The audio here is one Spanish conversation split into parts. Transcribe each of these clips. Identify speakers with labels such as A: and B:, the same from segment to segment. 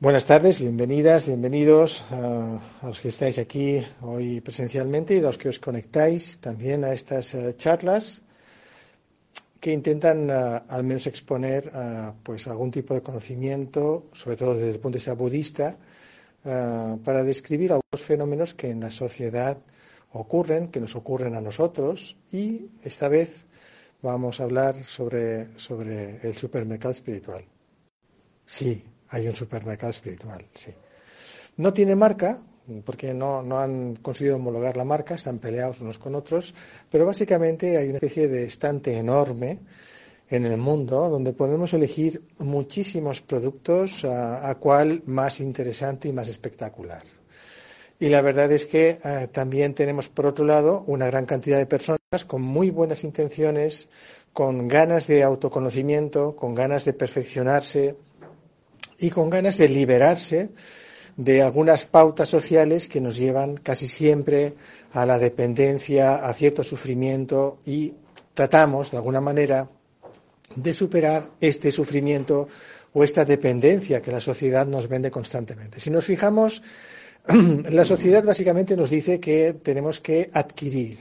A: Buenas tardes, bienvenidas, bienvenidos a, los que estáis aquí hoy presencialmente y a los que os conectáis también a estas eh, charlas que intentan eh, al menos exponer eh, pues algún tipo de conocimiento, sobre todo desde el punto de vista budista, para describir algunos fenómenos que en la sociedad ocurren, que nos ocurren a nosotros y esta vez vamos a hablar sobre, sobre el supermercado espiritual. Sí, hay un supermercado espiritual, sí. No tiene marca, porque no, han conseguido homologar la marca, están peleados unos con otros, pero básicamente hay una especie de estante enorme en el mundo donde podemos elegir muchísimos productos a, cuál más interesante y más espectacular. Y la verdad es que eh, también tenemos, por otro lado, una gran cantidad de personas con muy buenas intenciones, con ganas de autoconocimiento, con ganas de perfeccionarse, y con ganas de liberarse de algunas pautas sociales que nos llevan casi siempre a la dependencia, a cierto sufrimiento y tratamos de alguna manera de superar este sufrimiento o esta dependencia que la sociedad nos vende constantemente. Si nos fijamos, la sociedad básicamente nos dice que tenemos que adquirir,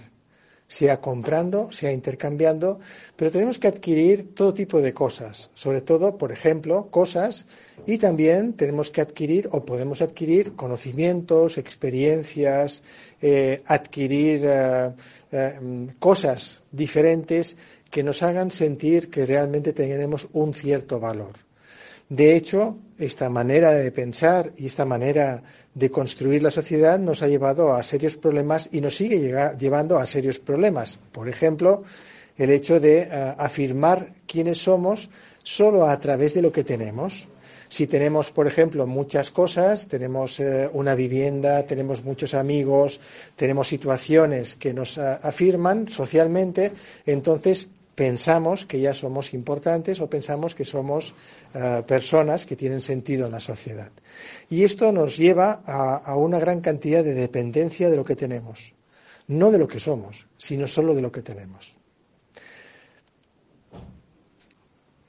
A: sea comprando, sea intercambiando, pero tenemos que adquirir todo tipo de cosas, sobre todo, por ejemplo, cosas y también tenemos que adquirir o podemos adquirir conocimientos, experiencias, eh, adquirir eh, eh, cosas diferentes que nos hagan sentir que realmente tenemos un cierto valor. De hecho, esta manera de pensar y esta manera de construir la sociedad nos ha llevado a serios problemas y nos sigue llevando a serios problemas. Por ejemplo, el hecho de eh, afirmar quiénes somos solo a través de lo que tenemos. Si tenemos, por ejemplo, muchas cosas, tenemos eh, una vivienda, tenemos muchos amigos, tenemos situaciones que nos eh, afirman socialmente, entonces pensamos que ya somos importantes o pensamos que somos eh, personas que tienen sentido en la sociedad. Y esto nos lleva a, una gran cantidad de dependencia de lo que tenemos. No de lo que somos, sino solo de lo que tenemos.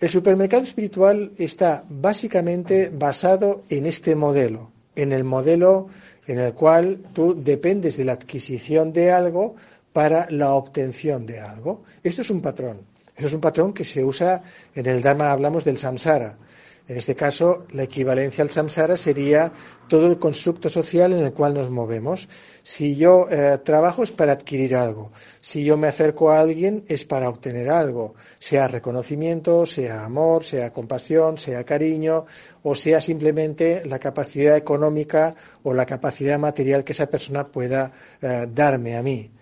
A: El supermercado espiritual está básicamente basado en este modelo, en el modelo en el cual tú dependes de la adquisición de algo para la obtención de algo. Esto es un patrón. Eso es un patrón que se usa en el Dharma, hablamos del samsara. En este caso, la equivalencia al samsara sería todo el constructo social en el cual nos movemos. Si yo eh, trabajo es para adquirir algo. Si yo me acerco a alguien es para obtener algo, sea reconocimiento, sea amor, sea compasión, sea cariño, o sea simplemente la capacidad económica o la capacidad material que esa persona pueda eh, darme a mí.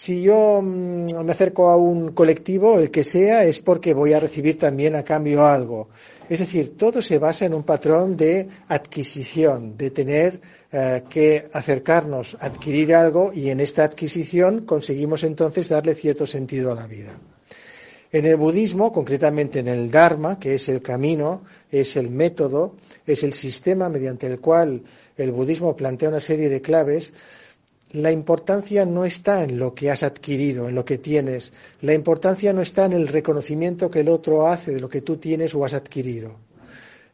A: Si yo mm, me acerco a un colectivo, el que sea, es porque voy a recibir también a cambio algo. Es decir, todo se basa en un patrón de adquisición, de tener eh, que acercarnos, adquirir algo y en esta adquisición conseguimos entonces darle cierto sentido a la vida. En el budismo, concretamente en el Dharma, que es el camino, es el método, es el sistema mediante el cual el budismo plantea una serie de claves, la importancia no está en lo que has adquirido, en lo que tienes. La importancia no está en el reconocimiento que el otro hace de lo que tú tienes o has adquirido.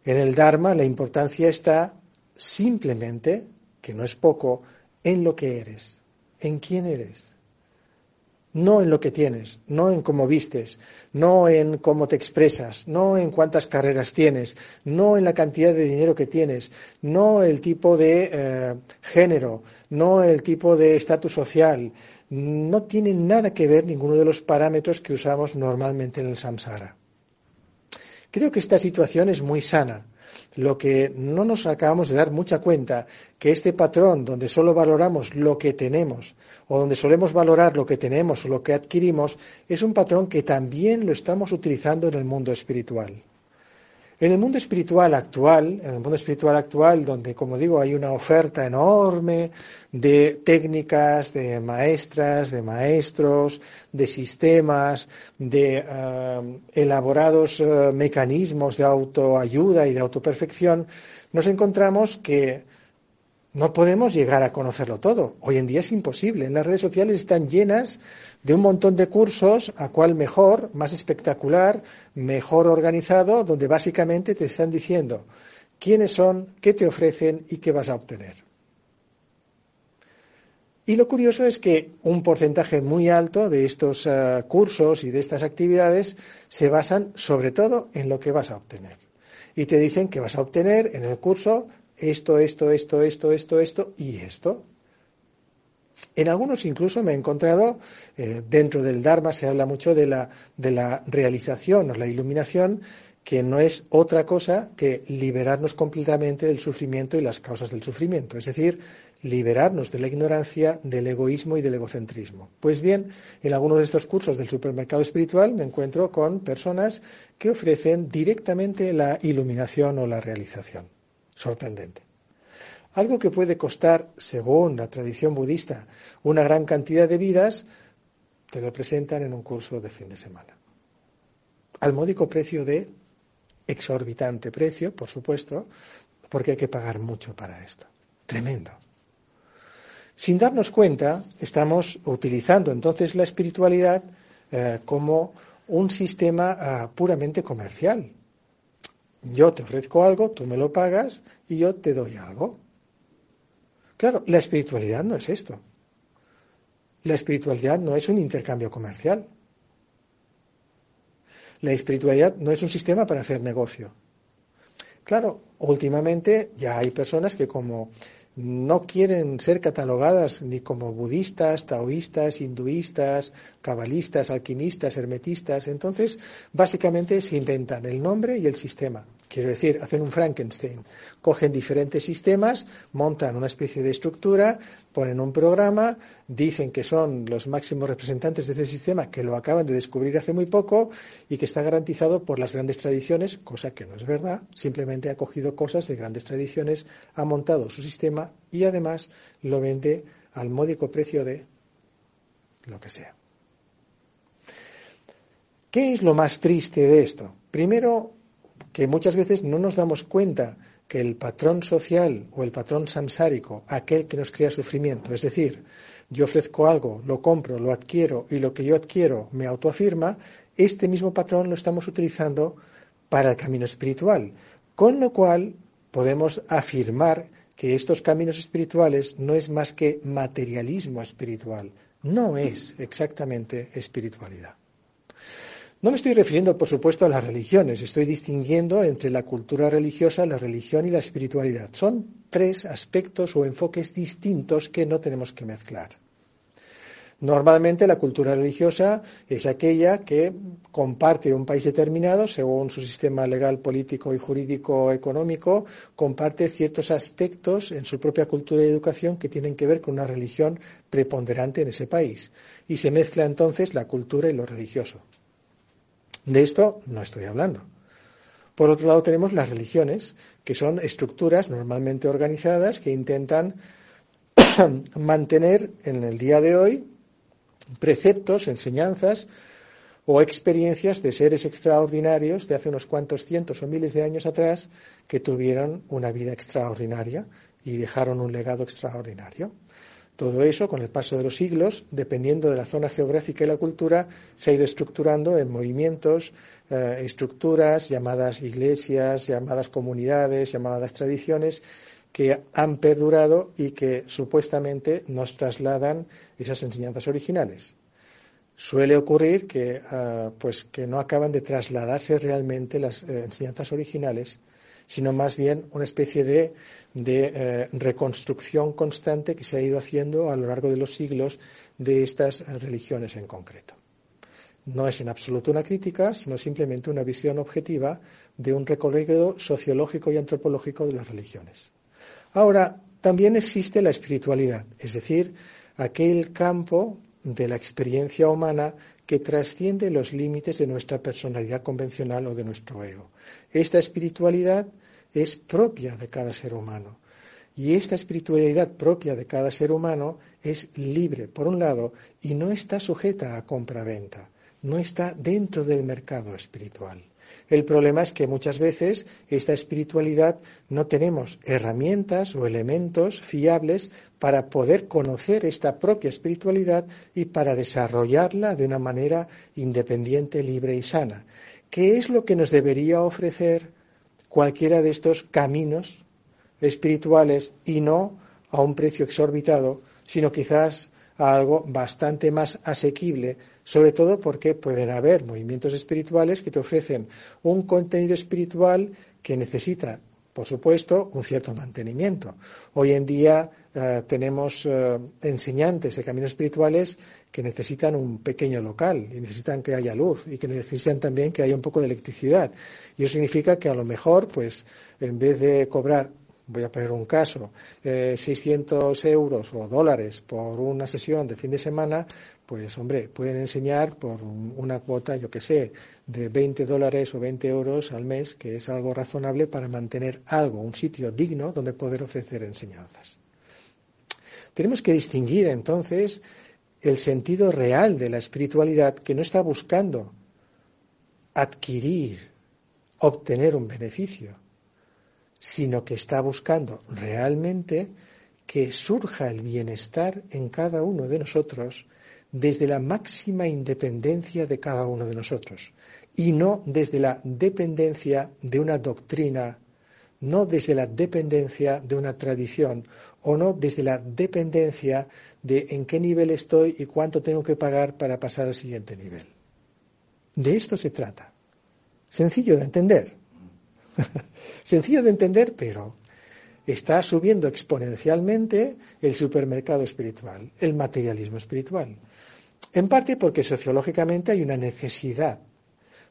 A: En el Dharma la importancia está simplemente, que no es poco, en lo que eres, en quién eres no en lo que tienes, no en cómo vistes, no en cómo te expresas, no en cuántas carreras tienes, no en la cantidad de dinero que tienes, no el tipo de eh, género, no el tipo de estatus social. No tiene nada que ver ninguno de los parámetros que usamos normalmente en el samsara. Creo que esta situación es muy sana lo que no nos acabamos de dar mucha cuenta, que este patrón donde solo valoramos lo que tenemos o donde solemos valorar lo que tenemos o lo que adquirimos, es un patrón que también lo estamos utilizando en el mundo espiritual. En el mundo espiritual actual, en el mundo espiritual actual, donde, como digo, hay una oferta enorme de técnicas, de maestras, de maestros, de sistemas, de eh, elaborados eh, mecanismos de autoayuda y de autoperfección, nos encontramos que no podemos llegar a conocerlo todo. Hoy en día es imposible. En las redes sociales están llenas de un montón de cursos, a cual mejor, más espectacular, mejor organizado, donde básicamente te están diciendo quiénes son, qué te ofrecen y qué vas a obtener. Y lo curioso es que un porcentaje muy alto de estos eh, cursos y de estas actividades se basan sobre todo en lo que vas a obtener. Y te dicen que vas a obtener en el curso esto, esto, esto, esto, esto, esto y esto. En algunos incluso me he encontrado, eh, dentro del Dharma se habla mucho de la, de la realización o la iluminación, que no es otra cosa que liberarnos completamente del sufrimiento y las causas del sufrimiento. Es decir, liberarnos de la ignorancia, del egoísmo y del egocentrismo. Pues bien, en algunos de estos cursos del supermercado espiritual me encuentro con personas que ofrecen directamente la iluminación o la realización. Sorprendente. Algo que puede costar, según la tradición budista, una gran cantidad de vidas, te lo presentan en un curso de fin de semana. Al módico precio de exorbitante precio, por supuesto, porque hay que pagar mucho para esto. Tremendo. Sin darnos cuenta, estamos utilizando entonces la espiritualidad eh, como un sistema ah, puramente comercial. Yo te ofrezco algo, tú me lo pagas y yo te doy algo. Claro, la espiritualidad no es esto. La espiritualidad no es un intercambio comercial. La espiritualidad no es un sistema para hacer negocio. Claro, últimamente ya hay personas que como no quieren ser catalogadas ni como budistas, taoístas, hinduistas, cabalistas, alquimistas, hermetistas. Entonces, básicamente se inventan el nombre y el sistema. Quiero decir, hacen un Frankenstein. Cogen diferentes sistemas, montan una especie de estructura, ponen un programa, dicen que son los máximos representantes de ese sistema, que lo acaban de descubrir hace muy poco y que está garantizado por las grandes tradiciones, cosa que no es verdad. Simplemente ha cogido cosas de grandes tradiciones, ha montado su sistema y además lo vende al módico precio de lo que sea. ¿Qué es lo más triste de esto? Primero, que muchas veces no nos damos cuenta que el patrón social o el patrón samsárico, aquel que nos crea sufrimiento, es decir, yo ofrezco algo, lo compro, lo adquiero y lo que yo adquiero me autoafirma, este mismo patrón lo estamos utilizando para el camino espiritual. Con lo cual podemos afirmar que estos caminos espirituales no es más que materialismo espiritual, no es exactamente espiritualidad. No me estoy refiriendo, por supuesto, a las religiones, estoy distinguiendo entre la cultura religiosa, la religión y la espiritualidad. Son tres aspectos o enfoques distintos que no tenemos que mezclar. Normalmente la cultura religiosa es aquella que comparte un país determinado, según su sistema legal, político y jurídico económico, comparte ciertos aspectos en su propia cultura y educación que tienen que ver con una religión preponderante en ese país. Y se mezcla entonces la cultura y lo religioso. De esto no estoy hablando. Por otro lado, tenemos las religiones, que son estructuras normalmente organizadas que intentan mantener en el día de hoy preceptos, enseñanzas o experiencias de seres extraordinarios de hace unos cuantos cientos o miles de años atrás que tuvieron una vida extraordinaria y dejaron un legado extraordinario. Todo eso, con el paso de los siglos, dependiendo de la zona geográfica y la cultura, se ha ido estructurando en movimientos, eh, estructuras llamadas iglesias, llamadas comunidades, llamadas tradiciones, que han perdurado y que supuestamente nos trasladan esas enseñanzas originales. Suele ocurrir que, eh, pues, que no acaban de trasladarse realmente las eh, enseñanzas originales, sino más bien una especie de de eh, reconstrucción constante que se ha ido haciendo a lo largo de los siglos de estas religiones en concreto. No es en absoluto una crítica, sino simplemente una visión objetiva de un recorrido sociológico y antropológico de las religiones. Ahora, también existe la espiritualidad, es decir, aquel campo de la experiencia humana que trasciende los límites de nuestra personalidad convencional o de nuestro ego. Esta espiritualidad es propia de cada ser humano. Y esta espiritualidad propia de cada ser humano es libre, por un lado, y no está sujeta a compra-venta, no está dentro del mercado espiritual. El problema es que muchas veces esta espiritualidad no tenemos herramientas o elementos fiables para poder conocer esta propia espiritualidad y para desarrollarla de una manera independiente, libre y sana. ¿Qué es lo que nos debería ofrecer cualquiera de estos caminos espirituales y no a un precio exorbitado, sino quizás a algo bastante más asequible, sobre todo porque pueden haber movimientos espirituales que te ofrecen un contenido espiritual que necesita, por supuesto, un cierto mantenimiento. Hoy en día eh, tenemos eh, enseñantes de caminos espirituales que necesitan un pequeño local y necesitan que haya luz y que necesitan también que haya un poco de electricidad. Y eso significa que a lo mejor, pues, en vez de cobrar voy a poner un caso, 600 eh, euros o dólares por una sesión de fin de semana, pues hombre, pueden enseñar por una cuota, yo que sé, de 20 dólares o 20 euros al mes, que es algo razonable para mantener algo, un sitio digno donde poder ofrecer enseñanzas. Tenemos que distinguir entonces el sentido real de la espiritualidad que no está buscando adquirir, obtener un beneficio, sino que está buscando realmente que surja el bienestar en cada uno de nosotros desde la máxima independencia de cada uno de nosotros y no desde la dependencia de una doctrina, no desde la dependencia de una tradición o no desde la dependencia de en qué nivel estoy y cuánto tengo que pagar para pasar al siguiente nivel. De esto se trata. Sencillo de entender. Sencillo de entender, pero está subiendo exponencialmente el supermercado espiritual, el materialismo espiritual. En parte porque sociológicamente hay una necesidad,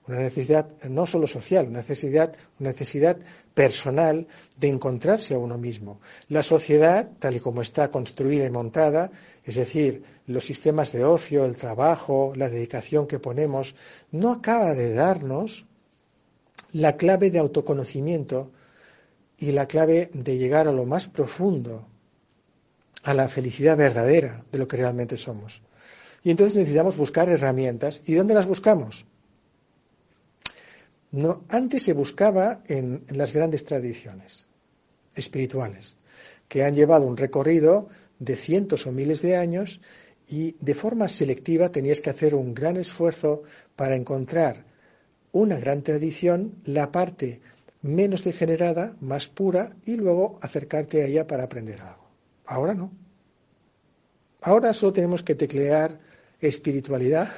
A: una necesidad no solo social, una necesidad, una necesidad personal de encontrarse a uno mismo. La sociedad, tal y como está construida y montada, es decir, los sistemas de ocio, el trabajo, la dedicación que ponemos, no acaba de darnos la clave de autoconocimiento y la clave de llegar a lo más profundo, a la felicidad verdadera de lo que realmente somos. Y entonces necesitamos buscar herramientas. ¿Y dónde las buscamos? No, antes se buscaba en, en las grandes tradiciones espirituales, que han llevado un recorrido de cientos o miles de años y de forma selectiva tenías que hacer un gran esfuerzo para encontrar una gran tradición, la parte menos degenerada, más pura, y luego acercarte a ella para aprender algo. Ahora no. Ahora solo tenemos que teclear espiritualidad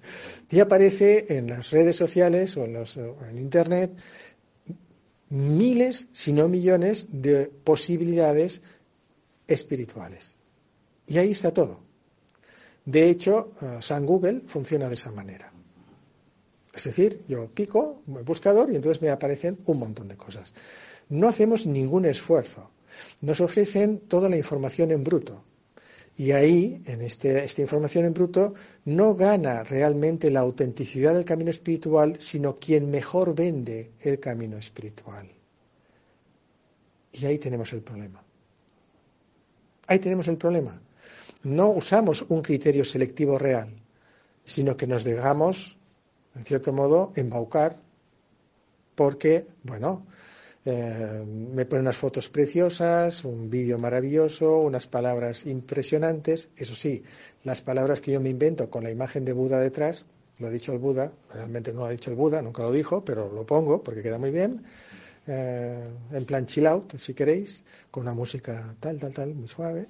A: y aparece en las redes sociales o en, en Internet miles, si no millones, de posibilidades espirituales. Y ahí está todo. De hecho, eh, San Google funciona de esa manera. Es decir, yo pico el buscador y entonces me aparecen un montón de cosas. No hacemos ningún esfuerzo. Nos ofrecen toda la información en bruto. Y ahí, en este, esta información en bruto, no gana realmente la autenticidad del camino espiritual, sino quien mejor vende el camino espiritual. Y ahí tenemos el problema. Ahí tenemos el problema. No usamos un criterio selectivo real, sino que nos dejamos en cierto modo, embaucar, porque, bueno, eh, me ponen unas fotos preciosas, un vídeo maravilloso, unas palabras impresionantes. Eso sí, las palabras que yo me invento con la imagen de Buda detrás, lo ha dicho el Buda, realmente no lo ha dicho el Buda, nunca lo dijo, pero lo pongo porque queda muy bien. Eh, en plan chill out, si queréis, con una música tal, tal, tal, muy suave.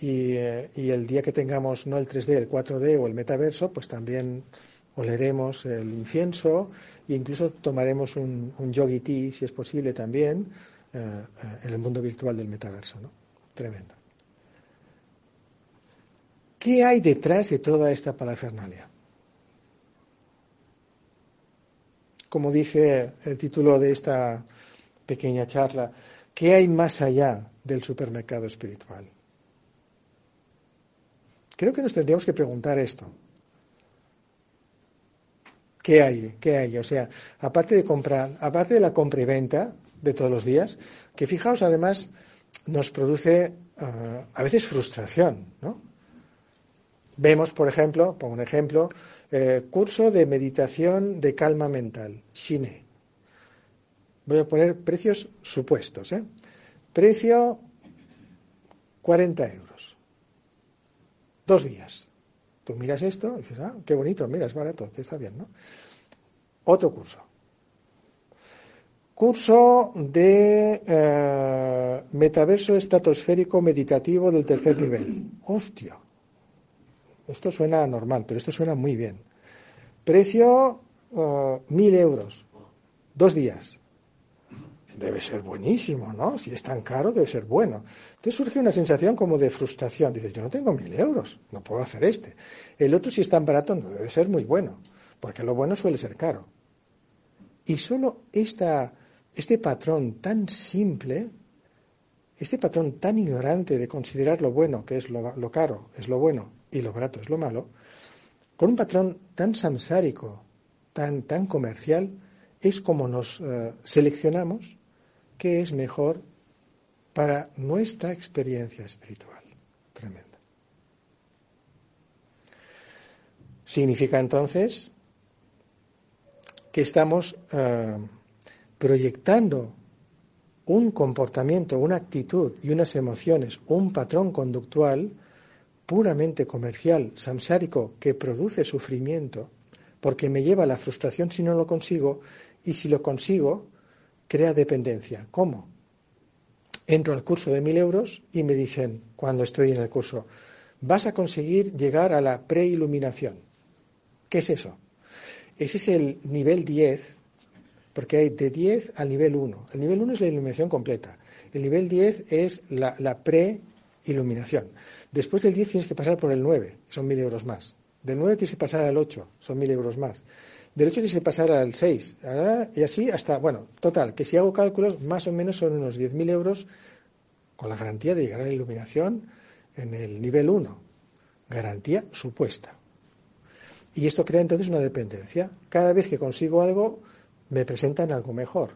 A: Y, eh, y el día que tengamos no el 3D, el 4D o el metaverso, pues también oleremos el incienso e incluso tomaremos un, yogi tea, si es posible también, eh, eh, en el mundo virtual del metaverso. ¿no? Tremendo. ¿Qué hay detrás de toda esta parafernalia? Como dice el título de esta pequeña charla, ¿qué hay más allá del supermercado espiritual? Creo que nos tendríamos que preguntar esto. ¿Qué hay? ¿Qué hay? O sea, aparte de comprar, aparte de la compra y venta de todos los días, que fijaos además nos produce ah, a veces frustración, ¿no? Vemos, por ejemplo, pongo un ejemplo, eh, curso de meditación de calma mental, Shine. Voy a poner precios supuestos, ¿eh? Precio 40 euros. Dos días. Miras esto y dices, ah, qué bonito, mira, es barato, que está bien, ¿no? Otro curso. curso de eh, metaverso estratosférico meditativo del tercer nivel. Hostia. Esto suena normal, pero esto suena muy bien. Precio eh, mil euros. Dos días. Debe ser buenísimo, ¿no? Si es tan caro, debe ser bueno. Entonces surge una sensación como de frustración. Dices, yo no tengo mil euros, no puedo hacer este. El otro, si es tan barato, no debe ser muy bueno, porque lo bueno suele ser caro. Y solo este patrón tan simple, este patrón tan ignorante de considerar lo bueno, que es lo, caro, es lo bueno, y lo barato es lo malo, con un patrón tan samsárico, tan, tan comercial, es como nos eh, seleccionamos qué es mejor para nuestra experiencia espiritual. Tremenda. Significa entonces que estamos eh, proyectando un comportamiento, una actitud y unas emociones, un patrón conductual puramente comercial, samsárico, que produce sufrimiento, porque me lleva a la frustración si no lo consigo, y si lo consigo, crea dependencia. ¿Cómo? Entro al curso de mil euros y me dicen, cuando estoy en el curso, vas a conseguir llegar a la preiluminación. ¿Qué es eso? Ese es el nivel 10, porque hay de 10 al nivel 1. El nivel 1 es la iluminación completa. El nivel 10 es la, pre-iluminación. Después del 10 tienes que pasar por el 9, son 1.000 euros más. Del 9 tienes que pasar al 8, son 1.000 euros más. Del 8 tienes pasar al 6. Y así hasta, bueno, total, que si hago cálculos, más o menos son unos 10.000 euros con la garantía de llegar a la iluminación en el nivel 1. Garantía supuesta. Y esto crea entonces una dependencia. Cada vez que consigo algo, me presentan algo mejor.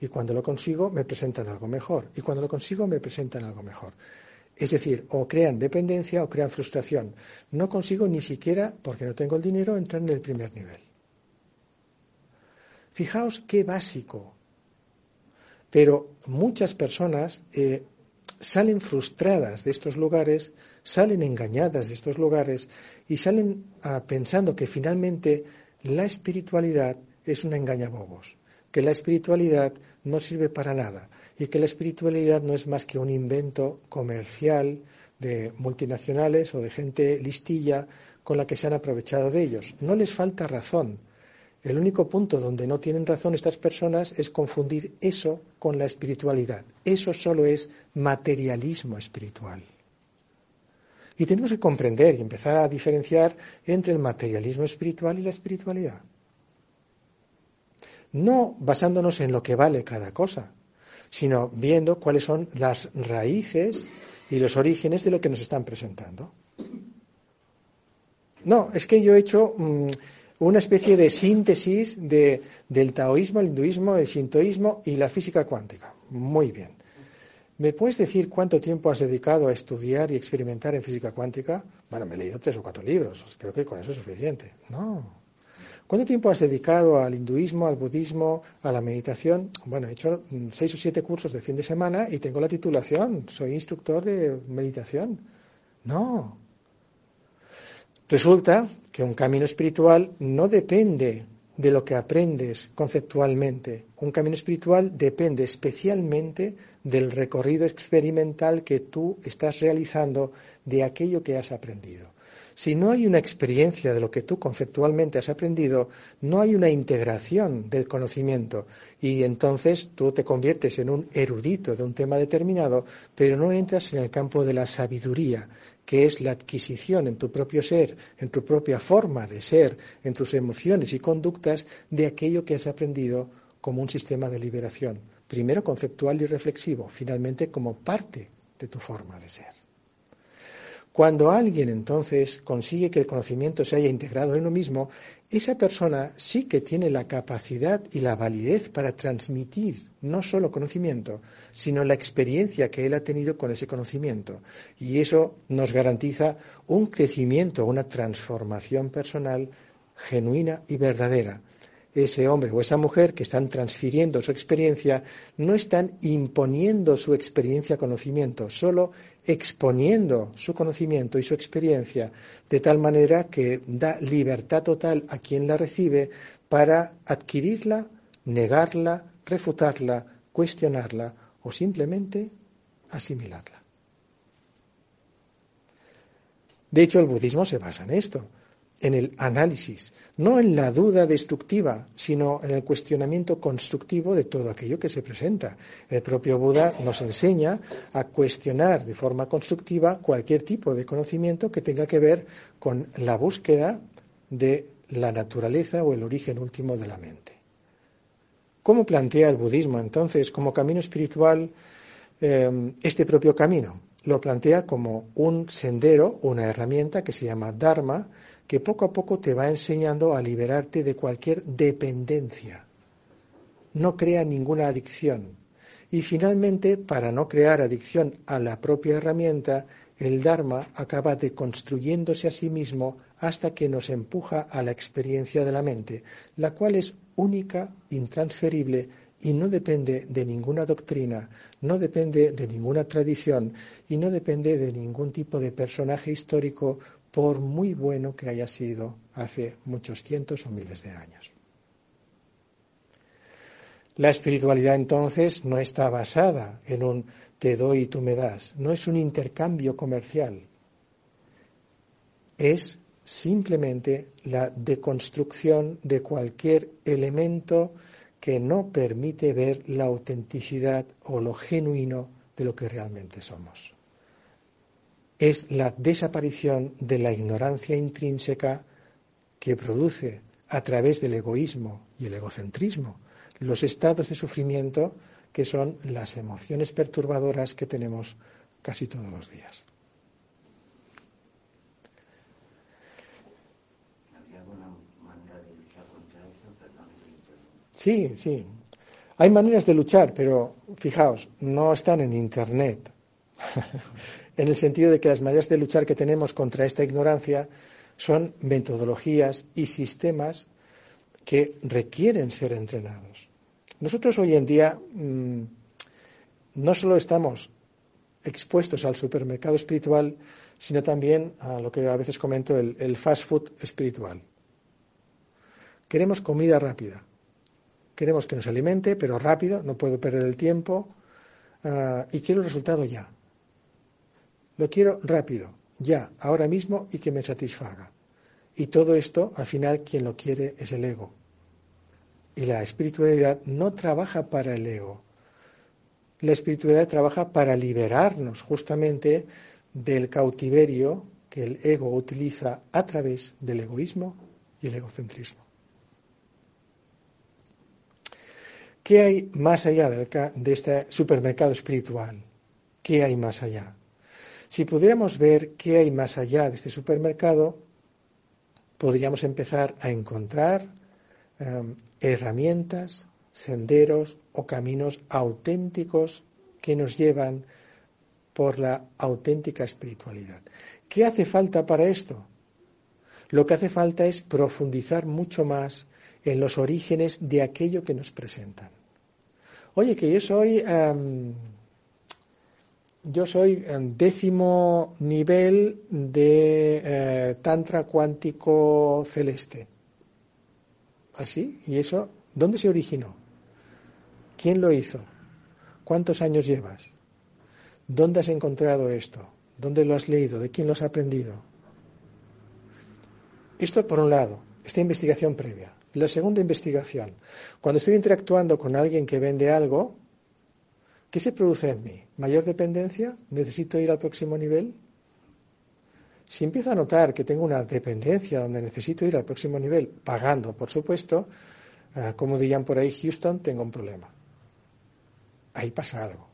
A: Y cuando lo consigo, me presentan algo mejor. Y cuando lo consigo, me presentan algo mejor. Es decir, o crean dependencia o crean frustración. No consigo ni siquiera, porque no tengo el dinero, entrar en el primer nivel. Fijaos qué básico. Pero muchas personas eh, salen frustradas de estos lugares, salen engañadas de estos lugares y salen ah, pensando que finalmente la espiritualidad es una engañabobos, que la espiritualidad no sirve para nada y que la espiritualidad no es más que un invento comercial de multinacionales o de gente listilla con la que se han aprovechado de ellos. No les falta razón, el único punto donde no tienen razón estas personas es confundir eso con la espiritualidad. Eso solo es materialismo espiritual. Y tenemos que comprender y empezar a diferenciar entre el materialismo espiritual y la espiritualidad. No basándonos en lo que vale cada cosa, sino viendo cuáles son las raíces y los orígenes de lo que nos están presentando. No, es que yo he hecho... Mm, una especie de síntesis de, del taoísmo, el hinduismo, el shintoísmo y la física cuántica. Muy bien. ¿Me puedes decir cuánto tiempo has dedicado a estudiar y experimentar en física cuántica? Bueno, me he leído tres o cuatro libros, creo que con eso es suficiente. No. ¿Cuánto tiempo has dedicado al hinduismo, al budismo, a la meditación? Bueno, he hecho seis o siete cursos de fin de semana y tengo la titulación, soy instructor de meditación. No. Resulta que un camino espiritual no depende de lo que aprendes conceptualmente. Un camino espiritual depende especialmente del recorrido experimental que tú estás realizando de aquello que has aprendido. Si no hay una experiencia de lo que tú conceptualmente has aprendido, no hay una integración del conocimiento y entonces tú te conviertes en un erudito de un tema determinado, pero no entras en el campo de la sabiduría, que es la adquisición en tu propio ser, en tu propia forma de ser, en tus emociones y conductas de aquello que has aprendido como un sistema de liberación, primero conceptual y reflexivo, finalmente como parte de tu forma de ser. Cuando alguien entonces consigue que el conocimiento se haya integrado en uno mismo, esa persona sí que tiene la capacidad y la validez para transmitir no solo conocimiento, sino la experiencia que él ha tenido con ese conocimiento. Y eso nos garantiza un crecimiento, una transformación personal genuina y verdadera ese hombre o esa mujer que están transfiriendo su experiencia no están imponiendo su experiencia conocimiento, solo exponiendo su conocimiento y su experiencia de tal manera que da libertad total a quien la recibe para adquirirla, negarla, refutarla, cuestionarla o simplemente asimilarla. De hecho, el budismo se basa en esto, en el análisis, no en la duda destructiva, sino en el cuestionamiento constructivo de todo aquello que se presenta. El propio Buda nos enseña a cuestionar de forma constructiva cualquier tipo de conocimiento que tenga que ver con la búsqueda de la naturaleza o el origen último de la mente. ¿Cómo plantea el budismo entonces como camino espiritual eh, este propio camino? Lo plantea como un sendero, una herramienta que se llama Dharma, que poco a poco te va enseñando a liberarte de cualquier dependencia. No crea ninguna adicción. Y finalmente, para no crear adicción a la propia herramienta, el Dharma acaba deconstruyéndose a sí mismo hasta que nos empuja a la experiencia de la mente, la cual es única, intransferible y no depende de ninguna doctrina, no depende de ninguna tradición y no depende de ningún tipo de personaje histórico por muy bueno que haya sido hace muchos cientos o miles de años. La espiritualidad entonces no está basada en un te doy y tú me das, no es un intercambio comercial, es simplemente la deconstrucción de cualquier elemento que no permite ver la autenticidad o lo genuino de lo que realmente somos es la desaparición de la ignorancia intrínseca que produce a través del egoísmo y el egocentrismo los estados de sufrimiento que son las emociones perturbadoras que tenemos casi todos los días. Sí, sí. Hay maneras de luchar, pero fijaos, no están en Internet. en el sentido de que las maneras de luchar que tenemos contra esta ignorancia son metodologías y sistemas que requieren ser entrenados. Nosotros hoy en día mm, no solo estamos expuestos al supermercado espiritual, sino también a lo que a veces comento, el, fast food espiritual. Queremos comida rápida. Queremos que nos alimente, pero rápido, no puedo perder el tiempo ah, y quiero el resultado ya. Lo quiero rápido, ya, ahora mismo y que me satisfaga. Y todo esto, al final, quien lo quiere es el ego. Y la espiritualidad no trabaja para el ego. La espiritualidad trabaja para liberarnos justamente del cautiverio que el ego utiliza a través del egoísmo y el egocentrismo. ¿Qué hay más allá de este supermercado espiritual? ¿Qué hay más allá? Si pudiéramos ver qué hay más allá de este supermercado, podríamos empezar a encontrar em, herramientas, senderos o caminos auténticos que nos llevan por la auténtica espiritualidad. ¿Qué hace falta para esto? Lo que hace falta es profundizar mucho más en los orígenes de aquello que nos presentan. Oye, que yo soy em, yo soy en décimo nivel de eh, Tantra cuántico celeste. ¿Así? ¿Y eso dónde se originó? ¿Quién lo hizo? ¿Cuántos años llevas? ¿Dónde has encontrado esto? ¿Dónde lo has leído? ¿De quién lo has aprendido? Esto por un lado, esta investigación previa. La segunda investigación, cuando estoy interactuando con alguien que vende algo, ¿Qué se produce en mí? ¿Mayor dependencia? ¿Necesito ir al próximo nivel? Si empiezo a notar que tengo una dependencia donde necesito ir al próximo nivel, pagando, por supuesto, eh, como dirían por ahí, Houston, tengo un problema. Ahí pasa algo.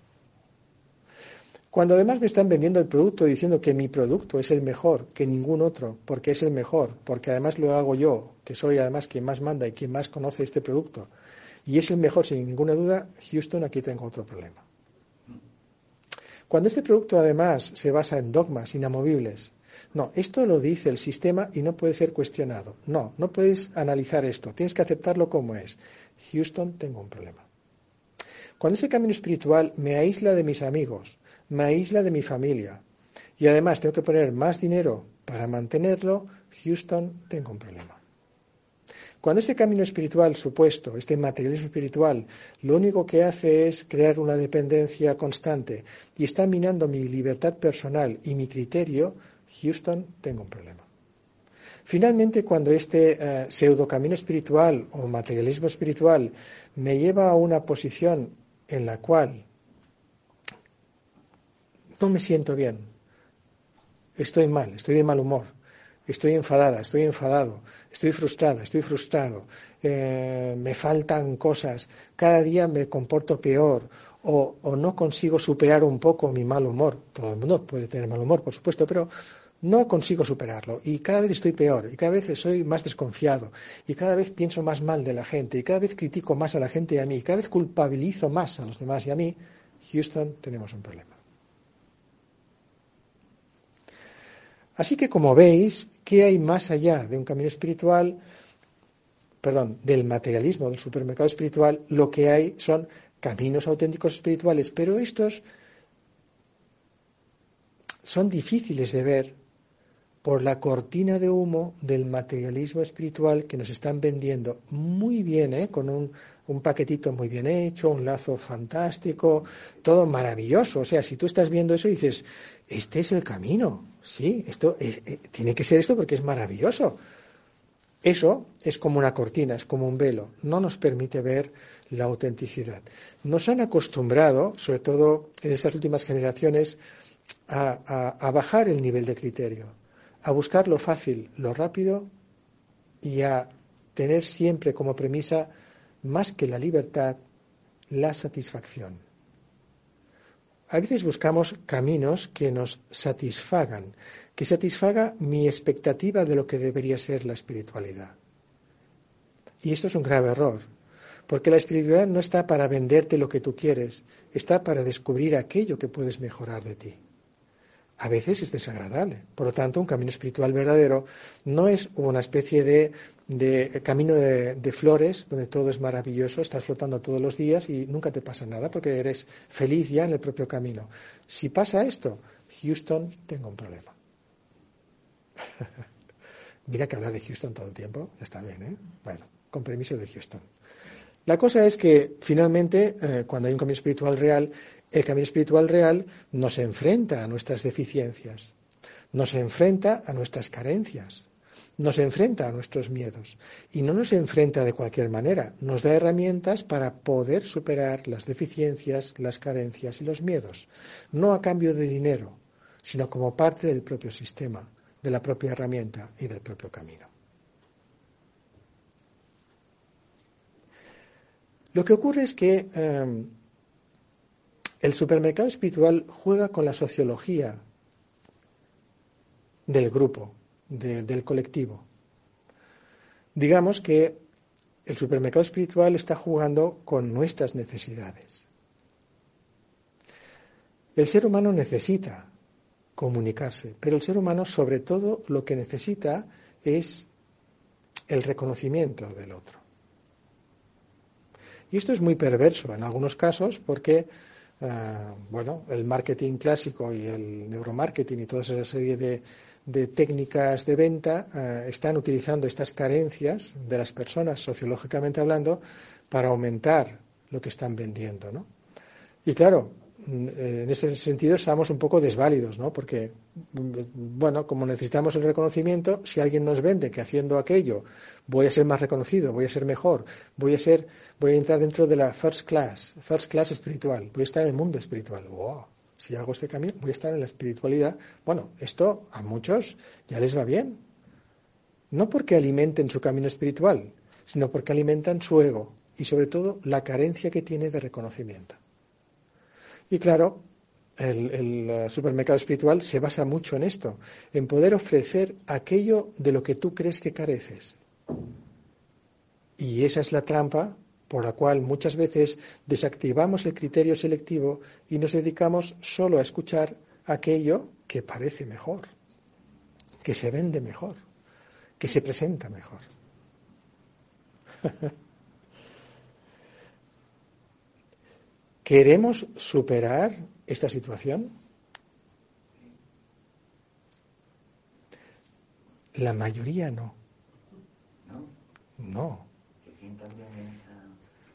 A: Cuando además me están vendiendo el producto diciendo que mi producto es el mejor que ningún otro, porque es el mejor, porque además lo hago yo, que soy además quien más manda y quien más conoce este producto, y es el mejor sin ninguna duda, Houston, aquí tengo otro problema. Cuando este producto además se basa en dogmas inamovibles, no, esto lo dice el sistema y no puede ser cuestionado. No, no puedes analizar esto, tienes que aceptarlo como es. Houston, tengo un problema. Cuando este camino espiritual me aísla de mis amigos, me aísla de mi familia y además tengo que poner más dinero para mantenerlo, Houston, tengo un problema. Cuando este camino espiritual supuesto, este materialismo espiritual, lo único que hace es crear una dependencia constante y está minando mi libertad personal y mi criterio, Houston, tengo un problema. Finalmente, cuando este eh, pseudo camino espiritual o materialismo espiritual me lleva a una posición en la cual no me siento bien, estoy mal, estoy de mal humor, estoy enfadada, estoy enfadado, estoy frustrada, estoy frustrado, eh, me faltan cosas, cada día me comporto peor o, o, no consigo superar un poco mi mal humor. Todo el mundo puede tener mal humor, por supuesto, pero no consigo superarlo y cada vez estoy peor y cada vez soy más desconfiado y cada vez pienso más mal de la gente y cada vez critico más a la gente y a mí y cada vez culpabilizo más a los demás y a mí, Houston, tenemos un problema. Así que como veis, ¿qué hay más allá de un camino espiritual? Perdón, del materialismo, del supermercado espiritual, lo que hay son caminos auténticos espirituales, pero estos son difíciles de ver por la cortina de humo del materialismo espiritual que nos están vendiendo muy bien, ¿eh? con un, un, paquetito muy bien hecho, un lazo fantástico, todo maravilloso. O sea, si tú estás viendo eso y dices, este es el camino, sí, esto eh, tiene que ser esto porque es maravilloso. Eso es como una cortina, es como un velo, no nos permite ver la autenticidad. Nos han acostumbrado, sobre todo en estas últimas generaciones, a, a bajar el nivel de criterio a buscar lo fácil, lo rápido y a tener siempre como premisa, más que la libertad, la satisfacción. A veces buscamos caminos que nos satisfagan, que satisfaga mi expectativa de lo que debería ser la espiritualidad. Y esto es un grave error, porque la espiritualidad no está para venderte lo que tú quieres, está para descubrir aquello que puedes mejorar de ti a veces es desagradable. Por lo tanto, un camino espiritual verdadero no es una especie de, camino de, flores donde todo es maravilloso, estás flotando todos los días y nunca te pasa nada porque eres feliz ya en el propio camino. Si pasa esto, Houston, tengo un problema. Mira que hablar de Houston todo el tiempo, está bien, ¿eh? Bueno, con permiso de Houston. La cosa es que finalmente, eh, cuando hay un camino espiritual real, el camino espiritual real nos enfrenta a nuestras deficiencias, nos enfrenta a nuestras carencias, nos enfrenta a nuestros miedos y no nos enfrenta de cualquier manera, nos da herramientas para poder superar las deficiencias, las carencias y los miedos, no a cambio de dinero, sino como parte del propio sistema, de la propia herramienta y del propio camino. Lo que ocurre es que em, el supermercado espiritual juega con la sociología del grupo, del colectivo. Digamos que el supermercado espiritual está jugando con nuestras necesidades. El ser humano necesita comunicarse, pero el ser humano sobre todo lo que necesita es el reconocimiento del otro. Y esto es muy perverso en algunos casos porque bueno, el marketing clásico y el neuromarketing y toda esa serie de, técnicas de venta eh, están utilizando estas carencias de las personas, sociológicamente hablando, para aumentar lo que están vendiendo. ¿no? Y claro, Mm, en ese sentido estamos un poco desválidos, ¿no? Porque, bueno, como necesitamos el reconocimiento, si alguien nos vende que haciendo aquello voy a ser más reconocido, voy a ser mejor, voy a ser, voy a entrar dentro de la first class, first class espiritual, voy a estar en el mundo espiritual. Wow, si hago este camino, voy a estar en la espiritualidad. Bueno, esto a muchos ya les va bien. No porque alimenten su camino espiritual, sino porque alimentan su ego y sobre todo la carencia que tiene de reconocimiento. Y claro, el, supermercado espiritual se basa mucho en esto, en poder ofrecer aquello de lo que tú crees que careces. Y esa es la trampa por la cual muchas veces desactivamos el criterio selectivo y nos dedicamos solo a escuchar aquello que parece mejor, que se vende mejor, que se presenta mejor. ¿Queremos superar esta situación? La mayoría no. No.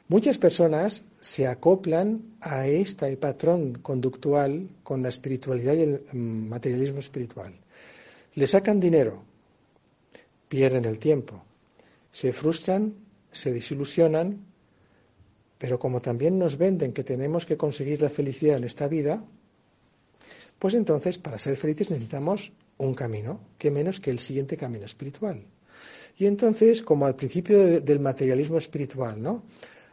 A: Muchas personas se acoplan a este patrón conductual con la espiritualidad y el mm, materialismo espiritual. Le sacan dinero, pierden el tiempo, se frustran, se desilusionan, pero como también nos venden que tenemos que conseguir la felicidad en esta vida, pues entonces para ser felices necesitamos un camino, que menos que el siguiente camino espiritual. Y entonces, como al principio del materialismo espiritual, ¿no?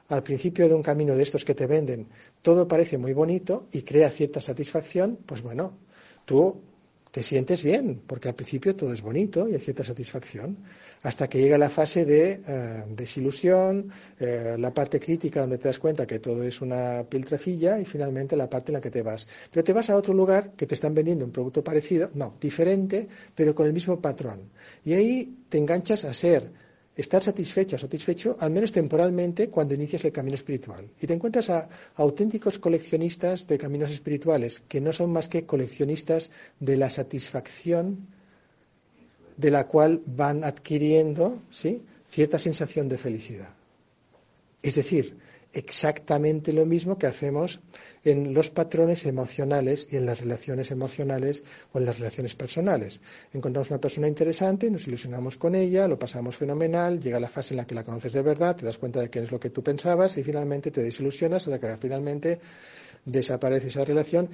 A: Al principio de un camino de estos que te venden, todo parece muy bonito y crea cierta satisfacción, pues bueno, tú te sientes bien, porque al principio todo es bonito y hay cierta satisfacción, hasta que llega la fase de eh, desilusión, eh, la parte crítica donde te das cuenta que todo es una piltrafilla y finalmente la parte en la que te vas. Pero te vas a otro lugar que te están vendiendo un producto parecido, no, diferente, pero con el mismo patrón. Y ahí te enganchas a ser estar satisfecha, satisfecho, al menos temporalmente, cuando inicias el camino espiritual. Y te encuentras a, auténticos coleccionistas de caminos espirituales, que no son más que coleccionistas de la satisfacción de la cual van adquiriendo ¿sí? cierta sensación de felicidad. Es decir, exactamente lo mismo que hacemos en los patrones emocionales y en las relaciones emocionales o en las relaciones personales. Encontramos una persona interesante, nos ilusionamos con ella, lo pasamos fenomenal, llega la fase en la que la conoces de verdad, te das cuenta de que es lo que tú pensabas y finalmente te desilusionas hasta que finalmente desaparece esa relación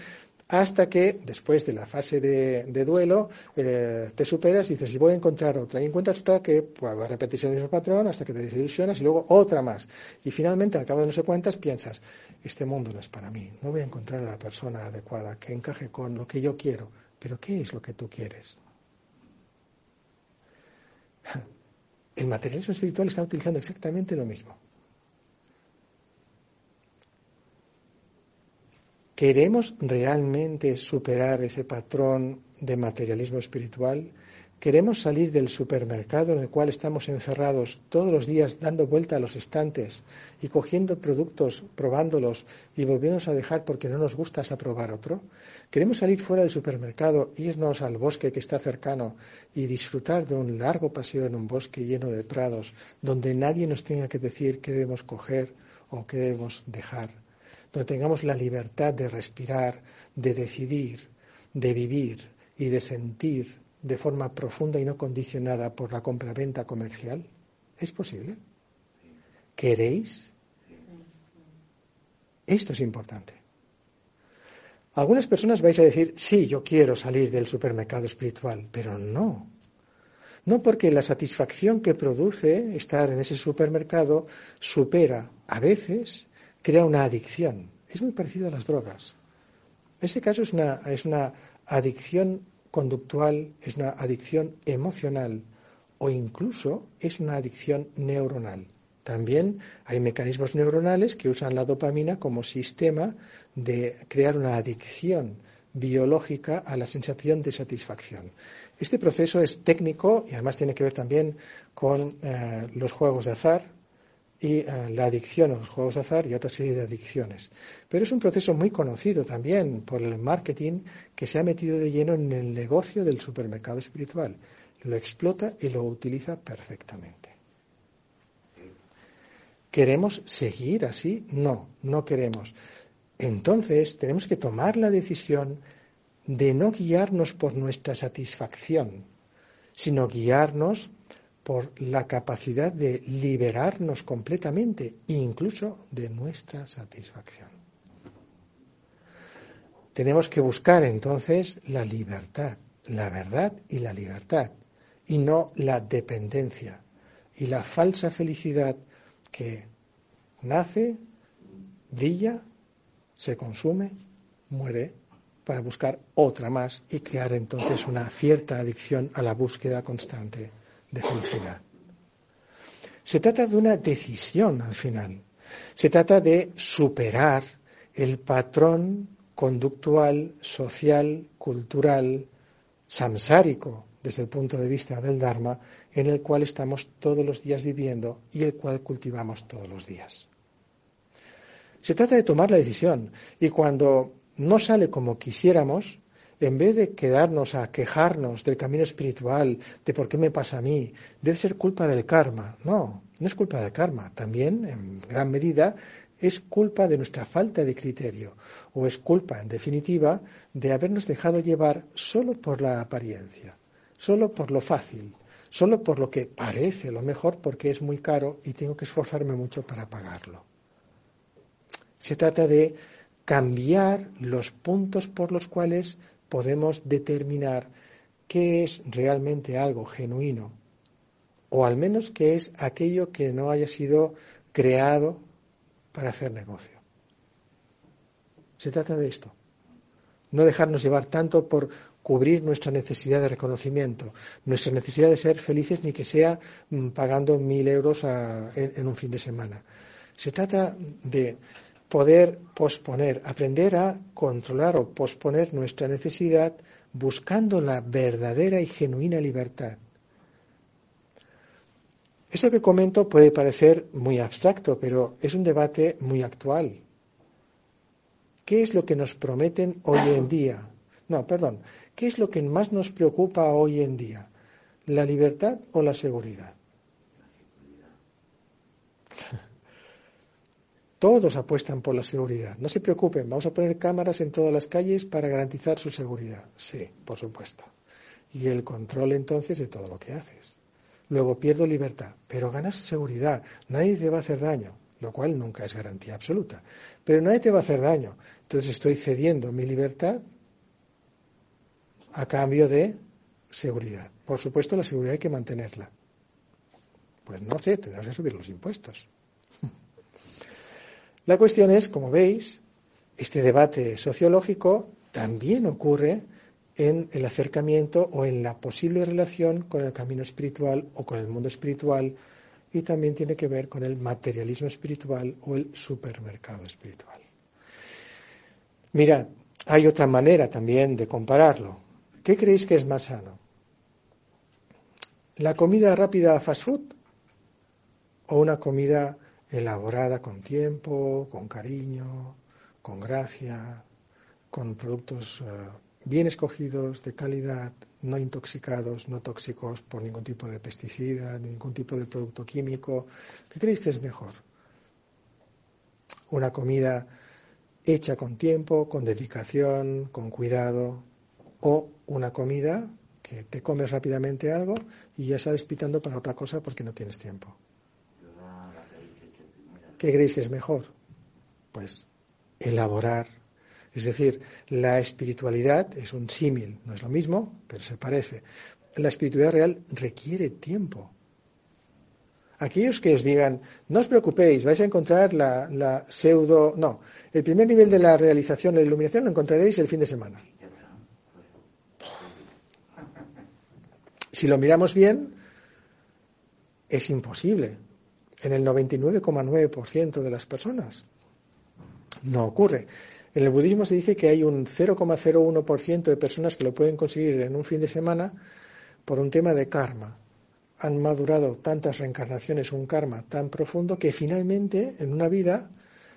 A: hasta que después de la fase de, duelo eh, te superas y dices, y voy a encontrar otra. Y encuentras otra que pues, va a repetirse el mismo patrón hasta que te desilusionas y luego otra más. Y finalmente, al cabo de no sé cuántas, piensas, este mundo no es para mí, no voy a encontrar a la persona adecuada que encaje con lo que yo quiero. Pero ¿qué es lo que tú quieres? El materialismo espiritual está utilizando exactamente lo mismo. ¿Queremos realmente superar ese patrón de materialismo espiritual? ¿Queremos salir del supermercado en el cual estamos encerrados todos los días dando vuelta a los estantes y cogiendo productos, probándolos y volviéndonos a dejar porque no nos gusta probar otro? ¿Queremos salir fuera del supermercado, irnos al bosque que está cercano y disfrutar de un largo paseo en un bosque lleno de prados donde nadie nos tenga que decir qué debemos coger o qué debemos dejar? Donde tengamos la libertad de respirar, de decidir, de vivir y de sentir de forma profunda y no condicionada por la compraventa comercial? ¿Es posible? ¿Queréis? Esto es importante. Algunas personas vais a decir, sí, yo quiero salir del supermercado espiritual, pero no. No porque la satisfacción que produce estar en ese supermercado supera a veces crea una adicción. Es muy parecido a las drogas. Este caso es una, es una adicción conductual, es una adicción emocional o incluso es una adicción neuronal. También hay mecanismos neuronales que usan la dopamina como sistema de crear una adicción biológica a la sensación de satisfacción. Este proceso es técnico y además tiene que ver también con eh, los juegos de azar, y eh, la adicción a los juegos de azar y otra serie de adicciones. Pero es un proceso muy conocido también por el marketing que se ha metido de lleno en el negocio del supermercado espiritual. Lo explota y lo utiliza perfectamente. ¿Queremos seguir así? No, no queremos. Entonces tenemos que tomar la decisión de no guiarnos por nuestra satisfacción, sino guiarnos por la capacidad de liberarnos completamente, incluso de nuestra satisfacción. Tenemos que buscar entonces la libertad, la verdad y la libertad, y no la dependencia y la falsa felicidad que nace, brilla, se consume, muere para buscar otra más y crear entonces una cierta adicción a la búsqueda constante de felicidad. Se trata de una decisión al final. Se trata de superar el patrón conductual, social, cultural, samsárico, desde el punto de vista del Dharma, en el cual estamos todos los días viviendo y el cual cultivamos todos los días. Se trata de tomar la decisión y cuando no sale como quisiéramos, en vez de quedarnos a quejarnos del camino espiritual, de por qué me pasa a mí, debe ser culpa del karma. No, no es culpa del karma. También, en gran medida, es culpa de nuestra falta de criterio o es culpa, en definitiva, de habernos dejado llevar solo por la apariencia, solo por lo fácil, solo por lo que parece lo mejor porque es muy caro y tengo que esforzarme mucho para pagarlo. Se trata de cambiar los puntos por los cuales podemos determinar qué es realmente algo genuino, o al menos qué es aquello que no haya sido creado para hacer negocio. Se trata de esto. No dejarnos llevar tanto por cubrir nuestra necesidad de reconocimiento, nuestra necesidad de ser felices, ni que sea mm, pagando mil euros en un fin de semana. Se trata de poder posponer, aprender a controlar o posponer nuestra necesidad buscando la verdadera y genuina libertad. Eso que comento puede parecer muy abstracto, pero es un debate muy actual. ¿Qué es lo que nos prometen hoy en día? No, perdón. ¿Qué es lo que más nos preocupa hoy en día? ¿La libertad o la seguridad? Todos apuestan por la seguridad. No se preocupen, vamos a poner cámaras en todas las calles para garantizar su seguridad. Sí, por supuesto. Y el control entonces de todo lo que haces. Luego pierdo libertad, pero ganas seguridad. Nadie te va a hacer daño, lo cual nunca es garantía absoluta. Pero nadie te va a hacer daño. Entonces estoy cediendo mi libertad a cambio de seguridad. Por supuesto, la seguridad hay que mantenerla. Pues no sé, tendrás que subir los impuestos. La cuestión es, como veis, este debate sociológico también ocurre en el acercamiento o en la posible relación con el camino espiritual o con el mundo espiritual y también tiene que ver con el materialismo espiritual o el supermercado espiritual. Mirad, hay otra manera también de compararlo. ¿Qué creéis que es más sano? ¿La comida rápida fast food o una comida elaborada con tiempo, con cariño, con gracia, con productos eh, bien escogidos, de calidad, no intoxicados, no tóxicos por ningún tipo de pesticida, ningún tipo de producto químico. ¿Qué creéis que es mejor? Una comida hecha con tiempo, con dedicación, con cuidado, o una comida que te comes rápidamente algo y ya sales pitando para otra cosa porque no tienes tiempo. ¿Qué creéis que es mejor? Pues elaborar. Es decir, la espiritualidad es un símil, no es lo mismo, pero se parece. La espiritualidad real requiere tiempo. Aquellos que os digan, no os preocupéis, vais a encontrar la, la pseudo. No, el primer nivel de la realización, la iluminación, lo encontraréis el fin de semana. Si lo miramos bien, es imposible en el 99,9% de las personas. No ocurre. En el budismo se dice que hay un 0,01% de personas que lo pueden conseguir en un fin de semana por un tema de karma. Han madurado tantas reencarnaciones, un karma tan profundo que finalmente en una vida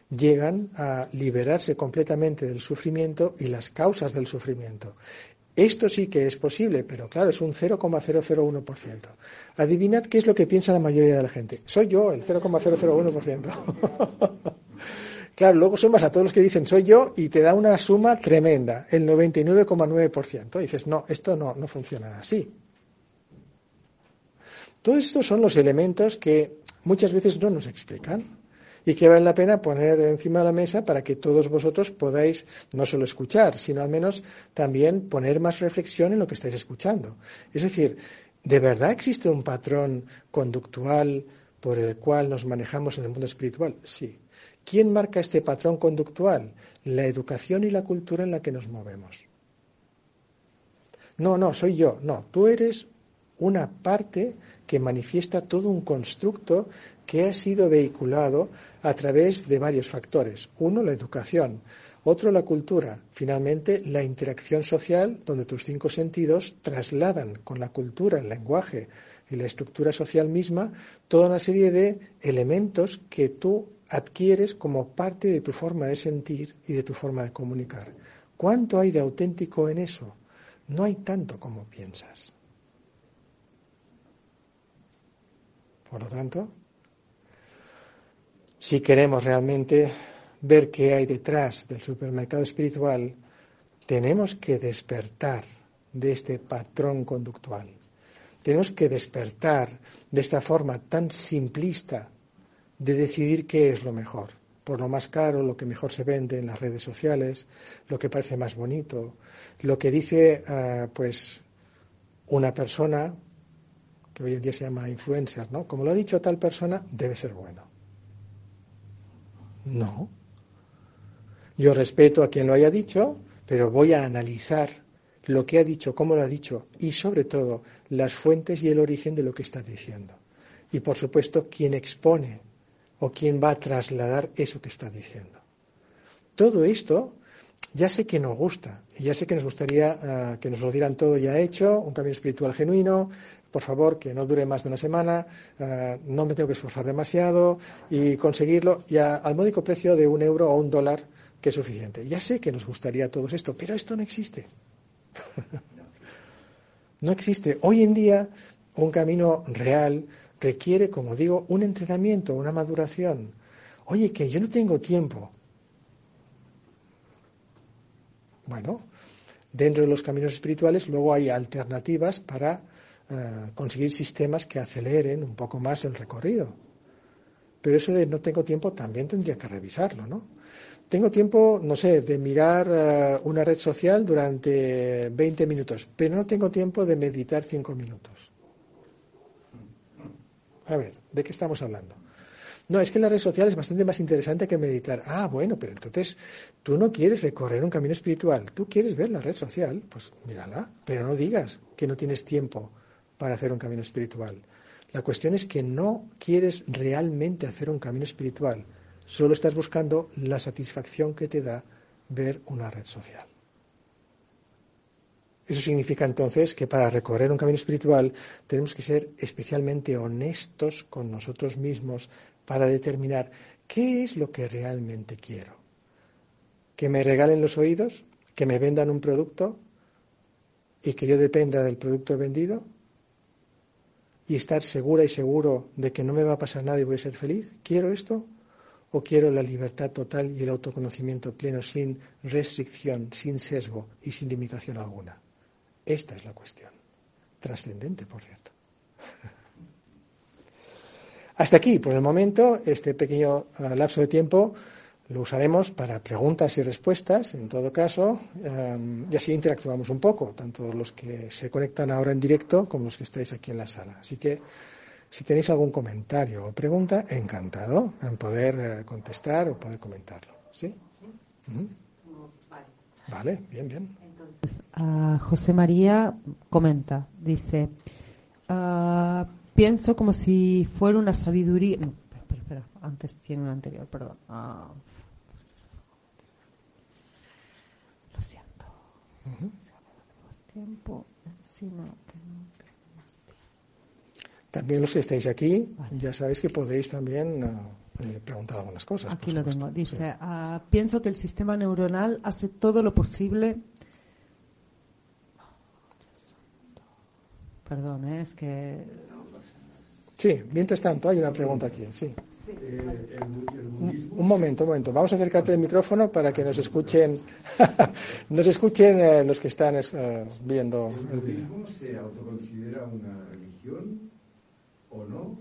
A: llegan a liberarse completamente del sufrimiento y las causas del sufrimiento. Esto sí que es posible, pero claro, es un 0,001%. Adivinad qué es lo que piensa la mayoría de la gente. Soy yo, el 0,001%. claro, luego sumas a todos los que dicen soy yo y te da una suma tremenda, el 99,9%. Dices, no, esto no, no funciona así. Todos estos son los elementos que muchas veces no nos explican y que vale la pena poner encima de la mesa para que todos vosotros podáis no solo escuchar, sino al menos también poner más reflexión en lo que estáis escuchando. Es decir, ¿de verdad existe un patrón conductual por el cual nos manejamos en el mundo espiritual? Sí. ¿Quién marca este patrón conductual? La educación y la cultura en la que nos movemos. No, no, soy yo. No, tú eres una parte que manifiesta todo un constructo que ha sido vehiculado a través de varios factores. Uno, la educación. Otro, la cultura. Finalmente, la interacción social, donde tus cinco sentidos trasladan con la cultura, el lenguaje y la estructura social misma toda una serie de elementos que tú adquieres como parte de tu forma de sentir y de tu forma de comunicar. ¿Cuánto hay de auténtico en eso? No hay tanto como piensas. Por lo tanto, si queremos realmente ver qué hay detrás del supermercado espiritual, tenemos que despertar de este patrón conductual. Tenemos que despertar de esta forma tan simplista de decidir qué es lo mejor, por lo más caro, lo que mejor se vende en las redes sociales, lo que parece más bonito, lo que dice ah, pues una persona que hoy en día se llama influencer, ¿no? Como lo ha dicho tal persona, debe ser bueno. No. Yo respeto a quien lo haya dicho, pero voy a analizar lo que ha dicho, cómo lo ha dicho y sobre todo las fuentes y el origen de lo que está diciendo. Y por supuesto, quién expone o quién va a trasladar eso que está diciendo. Todo esto ya sé que nos gusta y ya sé que nos gustaría eh, que nos lo dieran todo ya hecho, un camino espiritual genuino, por favor, que no dure más de una semana, eh, no me tengo que esforzar demasiado y conseguirlo ya al módico precio de un euro o un dólar, que es suficiente. Ya sé que nos gustaría todo esto, pero esto no existe. no existe. Hoy en día, un camino real requiere, como digo, un entrenamiento, una maduración. Oye, que yo no tengo tiempo. Bueno, dentro de los caminos espirituales luego hay alternativas para eh, conseguir sistemas que aceleren un poco más el recorrido. Pero eso de no tengo tiempo también tendría que revisarlo, ¿no? Tengo tiempo, no sé, de mirar eh, una red social durante 20 minutos, pero no tengo tiempo de meditar 5 minutos. A ver, ¿de qué estamos hablando? No, es que la red social es bastante más interesante que meditar. Ah, bueno, pero entonces tú no quieres recorrer un camino espiritual, tú quieres ver la red social, pues mírala, pero no digas que no tienes tiempo para hacer un camino espiritual. La cuestión es que no quieres realmente hacer un camino espiritual, solo estás buscando la satisfacción que te da ver una red social. Eso significa entonces que para recorrer un camino espiritual tenemos que ser especialmente honestos con nosotros mismos para determinar qué es lo que realmente quiero. ¿Que me regalen los oídos? ¿Que me vendan un producto? ¿Y que yo dependa del producto vendido? ¿Y estar segura y seguro de que no me va a pasar nada y voy a ser feliz? ¿Quiero esto? ¿O quiero la libertad total y el autoconocimiento pleno sin restricción, sin sesgo y sin limitación alguna? Esta es la cuestión. Trascendente, por cierto. Hasta aquí, por el momento, este pequeño eh, lapso de tiempo lo usaremos para preguntas y respuestas, en todo caso, eh, y así interactuamos un poco, tanto los que se conectan ahora en directo como los que estáis aquí en la sala. Así que, si tenéis algún comentario o pregunta, encantado en poder eh, contestar o poder comentarlo. ¿Sí? Vale, bien, bien.
B: José María comenta, dice, ah, pienso como si fuera una sabiduría. No, espera, espera, antes tiene un anterior, perdón. Ah. lo siento. Tiempo encima
A: También los que estáis aquí, ya sabéis que podéis también ah, eh, preguntar algunas cosas.
B: Aquí lo tengo. Dice, pienso que el sistema neuronal hace todo lo posible Perdón, ¿eh? es que.
A: Sí, mientras tanto, hay una pregunta aquí. Sí. Un, momento, un momento. Vamos a acercarte el micrófono para que nos escuchen, nos escuchen eh, los que están eh, viendo
C: el vídeo. se autoconsidera una religión o no?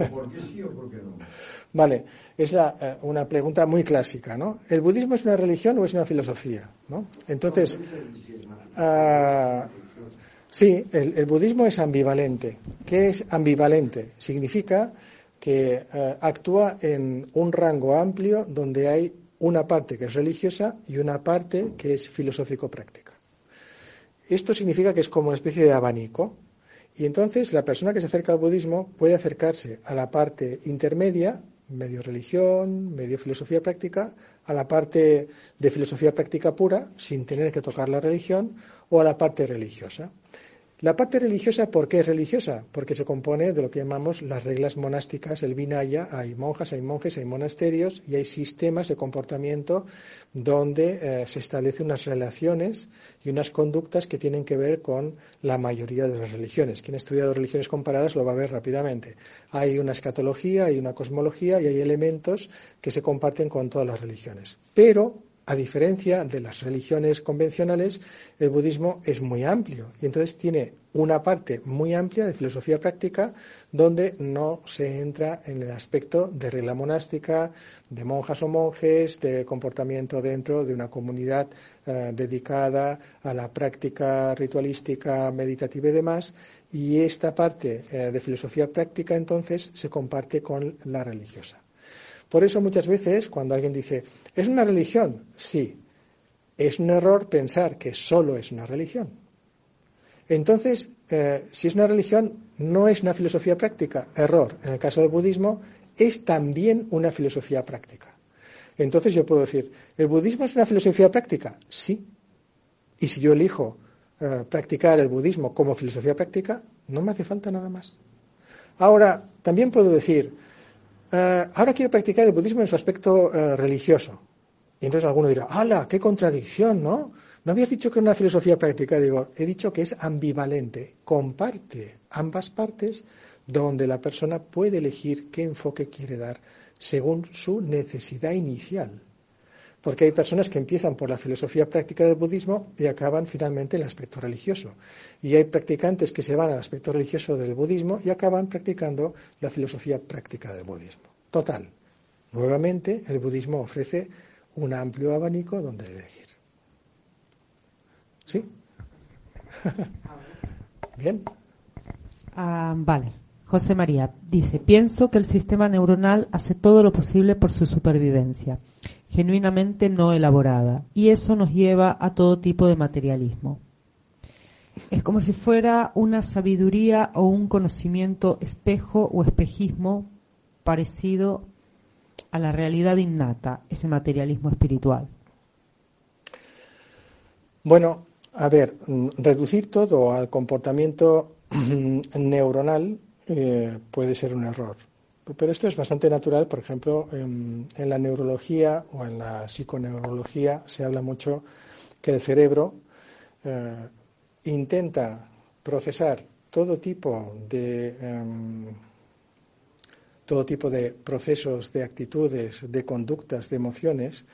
C: ¿O por qué sí o por qué no?
A: Vale, es la, una pregunta muy clásica, ¿no? ¿El budismo es una religión o es una filosofía? ¿no? Entonces, Sí, el, budismo es ambivalente. ¿Qué es ambivalente? Significa que eh, actúa en un rango amplio donde hay una parte que es religiosa y una parte que es filosófico-práctica. Esto significa que es como una especie de abanico. Y entonces la persona que se acerca al budismo puede acercarse a la parte intermedia, medio religión, medio filosofía práctica, a la parte de filosofía práctica pura, sin tener que tocar la religión, o a la parte religiosa. La parte religiosa, ¿por qué es religiosa? Porque se compone de lo que llamamos las reglas monásticas, el Vinaya. Hay monjas, hay monjes, hay monasterios y hay sistemas de comportamiento donde eh, se establecen unas relaciones y unas conductas que tienen que ver con la mayoría de las religiones. Quien ha estudiado religiones comparadas lo va a ver rápidamente. Hay una escatología, hay una cosmología y hay elementos que se comparten con todas las religiones. Pero a diferencia de las religiones convencionales, el budismo es muy amplio y entonces tiene una parte muy amplia de filosofía práctica donde no se entra en el aspecto de regla monástica, de monjas o monjes, de comportamiento dentro de una comunidad eh, dedicada a la práctica ritualística, meditativa y demás. Y esta parte eh, de filosofía práctica entonces se comparte con la religiosa. Por eso muchas veces cuando alguien dice, ¿es una religión? Sí. Es un error pensar que solo es una religión. Entonces, eh, si es una religión, no es una filosofía práctica. Error. En el caso del budismo, es también una filosofía práctica. Entonces yo puedo decir, ¿el budismo es una filosofía práctica? Sí. Y si yo elijo eh, practicar el budismo como filosofía práctica, no me hace falta nada más. Ahora, también puedo decir, eh, ahora quiero practicar el budismo en su aspecto eh, religioso. Y entonces alguno dirá, ¡hala! ¡Qué contradicción! ¿No? ¿No habías dicho que era una filosofía práctica? Digo, he dicho que es ambivalente, comparte ambas partes donde la persona puede elegir qué enfoque quiere dar según su necesidad inicial. Porque hay personas que empiezan por la filosofía práctica del budismo y acaban finalmente en el aspecto religioso. Y hay practicantes que se van al aspecto religioso del budismo y acaban practicando la filosofía práctica del budismo. Total. Nuevamente, el budismo ofrece un amplio abanico donde elegir. ¿Sí? Bien.
B: Ah, vale. José María dice, pienso que el sistema neuronal hace todo lo posible por su supervivencia genuinamente no elaborada, y eso nos lleva a todo tipo de materialismo. Es como si fuera una sabiduría o un conocimiento espejo o espejismo parecido a la realidad innata, ese materialismo espiritual.
A: Bueno, a ver, reducir todo al comportamiento neuronal eh, puede ser un error. Pero esto es bastante natural, por ejemplo, en, la neurología o en la psiconeurología se habla mucho que el cerebro eh, intenta procesar todo tipo de em, todo tipo de procesos, de actitudes, de conductas, de emociones,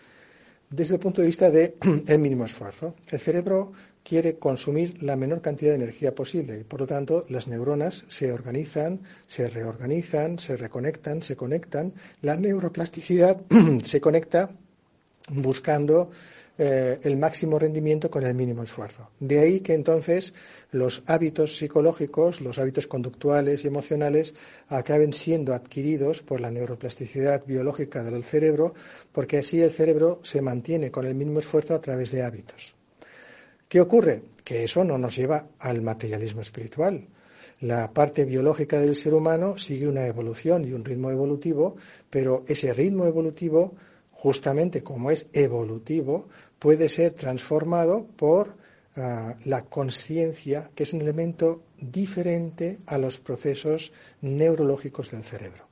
A: desde el punto de vista del mínimo esfuerzo. El cerebro quiere consumir la menor cantidad de energía posible y por lo tanto las neuronas se organizan, se reorganizan, se reconectan, se conectan. La neuroplasticidad se conecta buscando eh, el máximo rendimiento con el mínimo esfuerzo. De ahí que entonces los hábitos psicológicos, los hábitos conductuales y emocionales acaben siendo adquiridos por la neuroplasticidad biológica del cerebro, porque así el cerebro se mantiene con el mínimo esfuerzo a través de hábitos. ¿Qué ocurre? Que eso no nos lleva al materialismo espiritual. La parte biológica del ser humano sigue una evolución y un ritmo evolutivo, pero ese ritmo evolutivo, justamente como es evolutivo, puede ser transformado por ah, la conciencia, que es un elemento diferente a los procesos neurológicos del cerebro.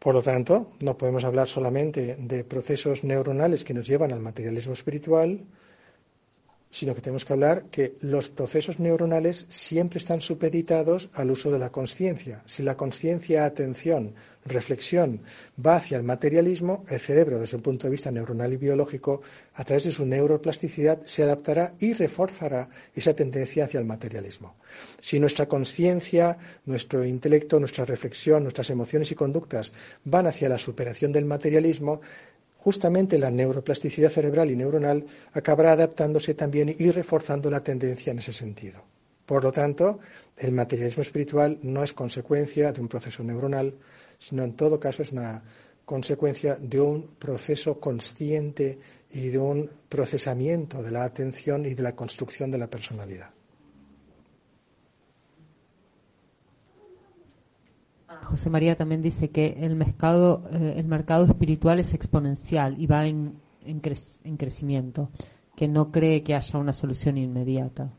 A: Por lo tanto, no podemos hablar solamente de procesos neuronales que nos llevan al materialismo espiritual, sino que tenemos que hablar que los procesos neuronales siempre están supeditados al uso de la conciencia. Si la conciencia, atención, reflexión va hacia el materialismo, el cerebro, desde el punto de vista neuronal y biológico, a través de su neuroplasticidad, se adaptará y reforzará esa tendencia hacia el materialismo. Si nuestra conciencia, nuestro intelecto, nuestra reflexión, nuestras emociones y conductas van hacia la superación del materialismo, justamente la neuroplasticidad cerebral y neuronal acabará adaptándose también y reforzando la tendencia en ese sentido. Por lo tanto, el materialismo espiritual no es consecuencia de un proceso neuronal, sino en todo caso es una consecuencia de un proceso consciente y de un procesamiento de la atención y de la construcción de la personalidad.
B: José María también dice que el mercado, eh, el mercado espiritual es exponencial y va en, en, crecimiento, que no cree que haya una solución inmediata.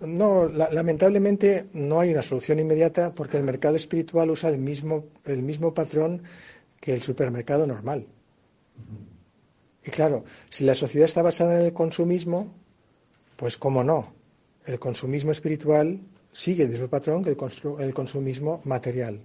A: No, lamentablemente no hay una solución inmediata porque el mercado espiritual usa el mismo, el mismo patrón que el supermercado normal. Y claro, si la sociedad está basada en el consumismo, pues cómo no, el consumismo espiritual sigue el mismo patrón que el, consumismo material.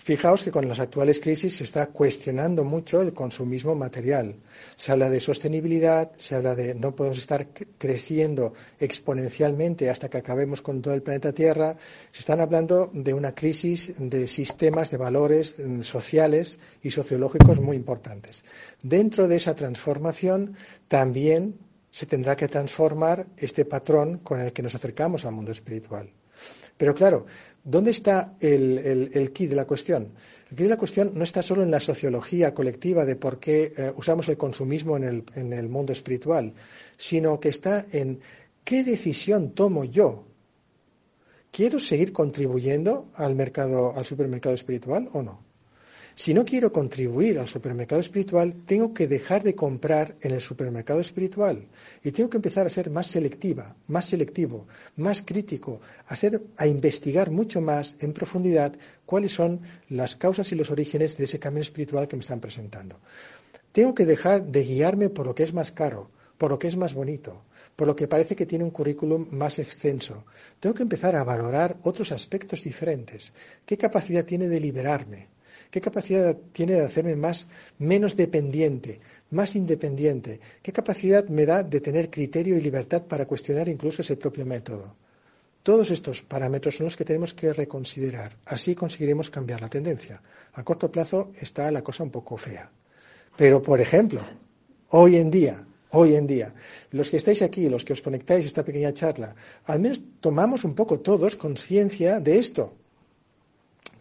A: Fijaos que con las actuales crisis se está cuestionando mucho el consumismo material. Se habla de sostenibilidad, se habla de no podemos estar creciendo exponencialmente hasta que acabemos con todo el planeta Tierra. Se están hablando de una crisis de sistemas, de valores mm, sociales y sociológicos muy importantes. Dentro de esa transformación también se tendrá que transformar este patrón con el que nos acercamos al mundo espiritual. Pero claro, ¿dónde está el, el, key de la cuestión? El key de la cuestión no está solo en la sociología colectiva de por qué eh, usamos el consumismo en el, en el mundo espiritual, sino que está en qué decisión tomo yo. ¿Quiero seguir contribuyendo al mercado, al supermercado espiritual o no? Si no quiero contribuir al supermercado espiritual, tengo que dejar de comprar en el supermercado espiritual y tengo que empezar a ser más selectiva, más selectivo, más crítico, a, a investigar mucho más en profundidad cuáles son las causas y los orígenes de ese camino espiritual que me están presentando. Tengo que dejar de guiarme por lo que es más caro, por lo que es más bonito, por lo que parece que tiene un currículum más extenso. Tengo que empezar a valorar otros aspectos diferentes. ¿Qué capacidad tiene de liberarme? ¿Qué capacidad tiene de hacerme más, menos dependiente, más independiente? ¿Qué capacidad me da de tener criterio y libertad para cuestionar incluso ese propio método? Todos estos parámetros son los que tenemos que reconsiderar. Así conseguiremos cambiar la tendencia. A corto plazo está la cosa un poco fea. Pero, por ejemplo, hoy en día, hoy en día, los que estáis aquí, los que os conectáis a esta pequeña charla, al menos tomamos un poco todos conciencia de esto.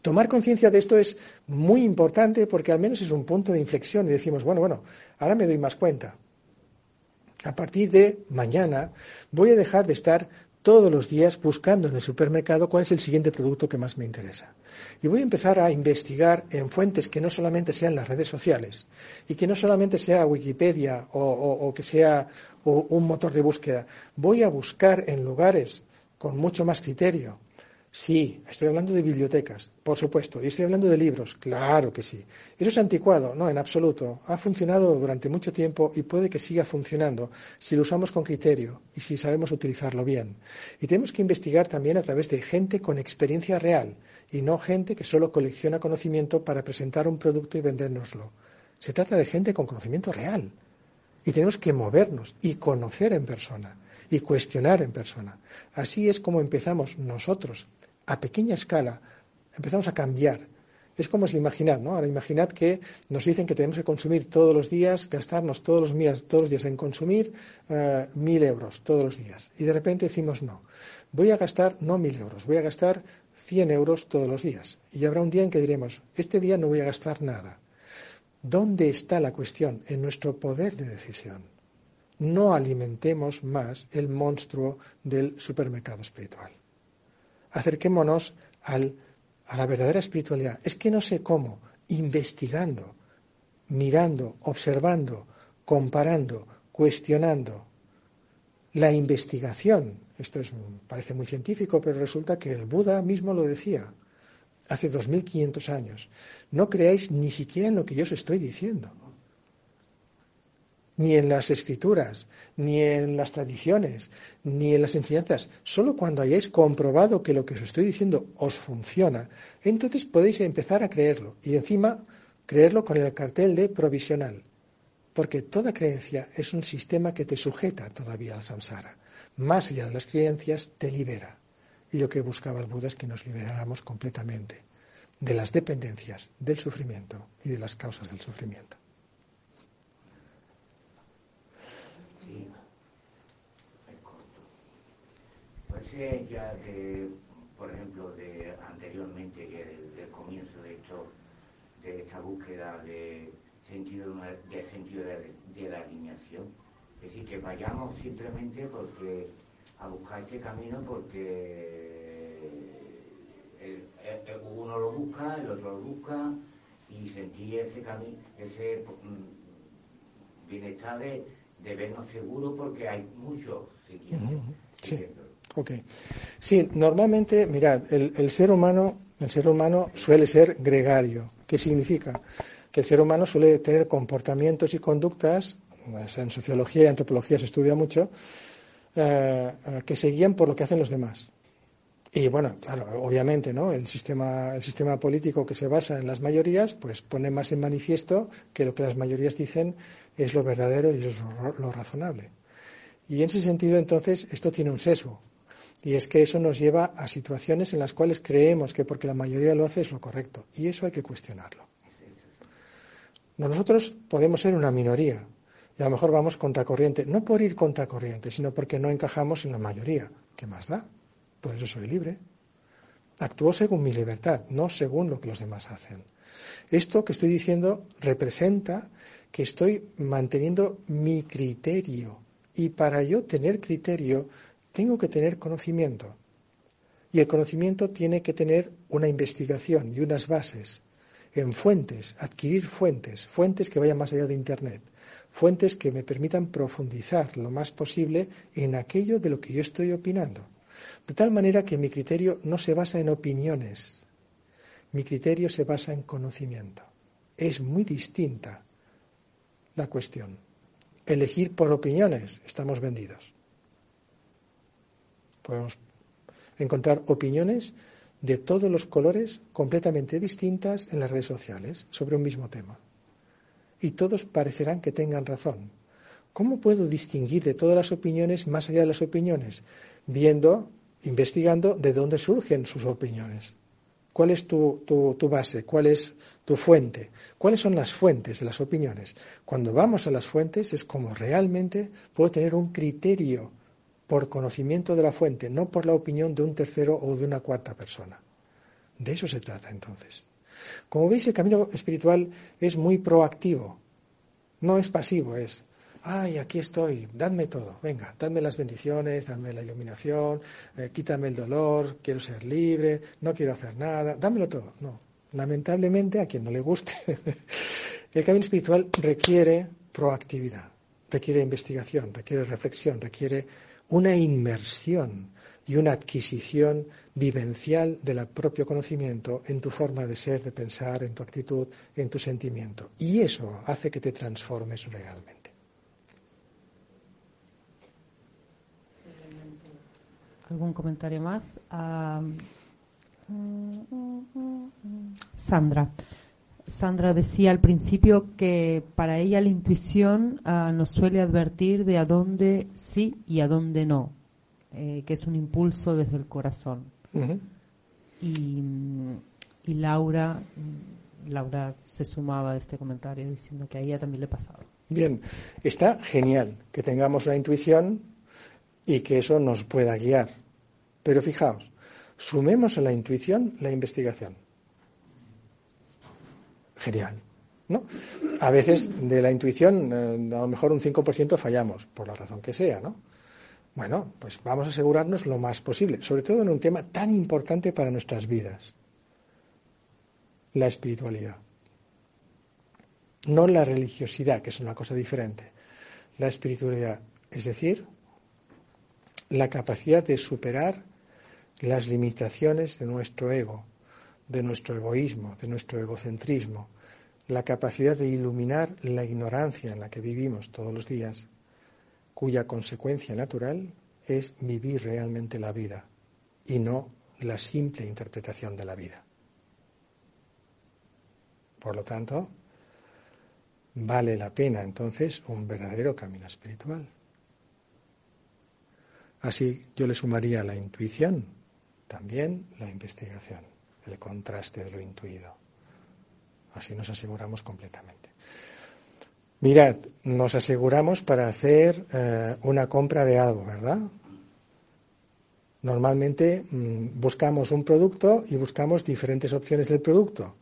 A: Tomar conciencia de esto es muy importante porque al menos es un punto de inflexión y decimos, bueno, bueno, ahora me doy más cuenta. A partir de mañana voy a dejar de estar todos los días buscando en el supermercado cuál es el siguiente producto que más me interesa. Y voy a empezar a investigar en fuentes que no solamente sean las redes sociales y que no solamente sea Wikipedia o, que sea un motor de búsqueda. Voy a buscar en lugares con mucho más criterio, Sí, estoy hablando de bibliotecas, por supuesto. Y estoy hablando de libros, claro que sí. ¿Eso es anticuado? No, en absoluto. Ha funcionado durante mucho tiempo y puede que siga funcionando si lo usamos con criterio y si sabemos utilizarlo bien. Y tenemos que investigar también a través de gente con experiencia real y no gente que solo colecciona conocimiento para presentar un producto y vendérnoslo. Se trata de gente con conocimiento real. Y tenemos que movernos y conocer en persona y cuestionar en persona. Así es como empezamos nosotros a pequeña escala empezamos a cambiar. Es como si imaginad, ¿no? Ahora imaginad que nos dicen que tenemos que consumir todos los días, gastarnos todos los días, todos los días en consumir eh, mil euros todos los días. Y de repente decimos no. Voy a gastar no mil euros, voy a gastar cien euros todos los días. Y habrá un día en que diremos, este día no voy a gastar nada. ¿Dónde está la cuestión? En nuestro poder de decisión. No alimentemos más el monstruo del supermercado espiritual acerquémonos al, a la verdadera espiritualidad. Es que no sé cómo, investigando, mirando, observando, comparando, cuestionando. La investigación, esto es, parece muy científico, pero resulta que el Buda mismo lo decía hace 2500 años. No creáis ni siquiera en lo que yo os estoy diciendo ni en las escrituras, ni en las tradiciones, ni en las enseñanzas. Solo cuando hayáis comprobado que lo que os estoy diciendo os funciona, entonces podéis empezar a creerlo. Y encima, creerlo con el cartel de provisional. Porque toda creencia es un sistema que te sujeta todavía al samsara. Más allá de las creencias, te libera. Y lo que buscaba el Buda es que nos liberáramos completamente de las dependencias, del sufrimiento y de las causas del sufrimiento.
D: Ya de, por ejemplo, de anteriormente, que del, comienzo de esto, de esta búsqueda de sentido de sentido de, la alineación. Es decir, que vayamos simplemente porque a buscar este camino porque uno lo busca, el otro lo busca y sentir ese camino, ese mm, bienestar de, vernos seguros porque hay muchos siguiendo.
A: Sí. Ok. Sí, normalmente, mirad, el, el ser humano, el ser humano suele ser gregario. ¿Qué significa? Que el ser humano suele tener comportamientos y conductas, en sociología y antropología se estudia mucho, eh, eh, que se guían por lo que hacen los demás. Y bueno, claro, obviamente, ¿no? El sistema, el sistema político que se basa en las mayorías, pues pone más en manifiesto que lo que las mayorías dicen es lo verdadero y es lo, razonable. Y en ese sentido, entonces, esto tiene un sesgo. Y es que eso nos lleva a situaciones en las cuales creemos que porque la mayoría lo hace es lo correcto. Y eso hay que cuestionarlo. Nosotros podemos ser una minoría y a lo mejor vamos contracorriente, no por ir contracorriente, sino porque no encajamos en la mayoría. ¿Qué más da? Por eso soy libre. Actúo según mi libertad, no según lo que los demás hacen. Esto que estoy diciendo representa que estoy manteniendo mi criterio. Y para yo tener criterio, tengo que tener conocimiento. Y el conocimiento tiene que tener una investigación y unas bases en fuentes, adquirir fuentes, fuentes que vayan más allá de Internet, fuentes que me permitan profundizar lo más posible en aquello de lo que yo estoy opinando. De tal manera que mi criterio no se basa en opiniones, mi criterio se basa en conocimiento. Es muy distinta la cuestión. Elegir por opiniones, estamos vendidos. Podemos encontrar opiniones de todos los colores completamente distintas en las redes sociales sobre un mismo tema. Y todos parecerán que tengan razón. ¿Cómo puedo distinguir de todas las opiniones más allá de las opiniones? Viendo, investigando de dónde surgen sus opiniones. ¿Cuál es tu, tu, base? ¿Cuál es tu fuente? ¿Cuáles son las fuentes de las opiniones? Cuando vamos a las fuentes es como realmente puedo tener un criterio por conocimiento de la fuente, no por la opinión de un tercero o de una cuarta persona. De eso se trata entonces. Como veis, el camino espiritual es muy proactivo, no es pasivo, es, ay, aquí estoy, dadme todo, venga, dadme las bendiciones, dadme la iluminación, eh, quítame el dolor, quiero ser libre, no quiero hacer nada, dámelo todo. No, lamentablemente, a quien no le guste, el camino espiritual requiere proactividad, requiere investigación, requiere reflexión, requiere una inmersión y una adquisición vivencial del propio conocimiento en tu forma de ser, de pensar, en tu actitud, en tu sentimiento. Y eso hace que te transformes realmente.
B: ¿Algún comentario más? Sandra. Sandra decía al principio que para ella la intuición ah, nos suele advertir de a dónde sí y a dónde no, eh, que es un impulso desde el corazón. y, y, Laura, mm, Laura se sumaba a este comentario diciendo que a ella también le pasaba.
A: Bien, está genial que tengamos la intuición y que eso nos pueda guiar. Pero fijaos, sumemos a la intuición la investigación genial. ¿no? A veces de la intuición, eh, a lo mejor un 5% fallamos, por la razón que sea, ¿no? Bueno, pues vamos a asegurarnos lo más posible, sobre todo en un tema tan importante para nuestras vidas, la espiritualidad. No la religiosidad, que es una cosa diferente. La espiritualidad, es decir, la capacidad de superar las limitaciones de nuestro ego, de nuestro egoísmo, de nuestro egocentrismo, la capacidad de iluminar la ignorancia en la que vivimos todos los días, cuya consecuencia natural es vivir realmente la vida y no la simple interpretación de la vida. Por lo tanto, vale la pena entonces un verdadero camino espiritual. Así yo le sumaría la intuición, también la investigación, el contraste de lo intuido. Así nos aseguramos completamente. Mirad, nos aseguramos para hacer eh, una compra de algo, ¿verdad? Normalmente mm, buscamos un producto y buscamos diferentes opciones del producto.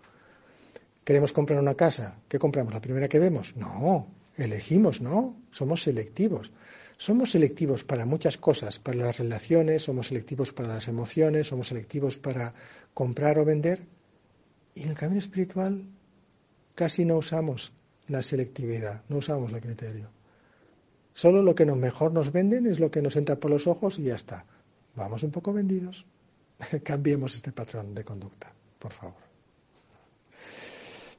A: Queremos comprar una casa. ¿Qué compramos? ¿La primera que vemos? No, elegimos, ¿no? Somos selectivos. Somos selectivos para muchas cosas, para las relaciones, somos selectivos para las emociones, somos selectivos para comprar o vender. Y en el camino espiritual casi no usamos la selectividad, no usamos el criterio. Solo lo que nos mejor nos venden es lo que nos entra por los ojos y ya está. Vamos un poco vendidos. Cambiemos este patrón de conducta, por favor.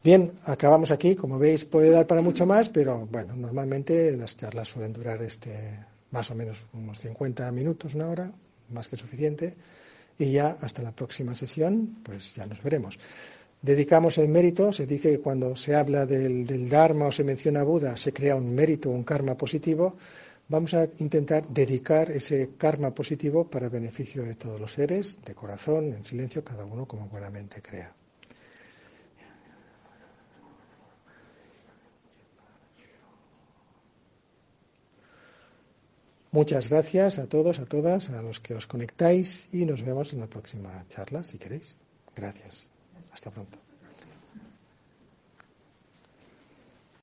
A: Bien, acabamos aquí. Como veis, puede dar para mucho más, pero bueno, normalmente las charlas suelen durar este más o menos unos 50 minutos, una hora, más que suficiente. Y ya hasta la próxima sesión, pues ya nos veremos. Dedicamos el mérito, se dice que cuando se habla del, Dharma o se menciona Buda, se crea un mérito, un karma positivo. Vamos a intentar dedicar ese karma positivo para beneficio de todos los seres, de corazón, en silencio, cada uno como buenamente crea. Muchas gracias a todos, a todas, a los que os conectáis y nos vemos en la próxima charla, si queréis. Gracias. Hasta pronto.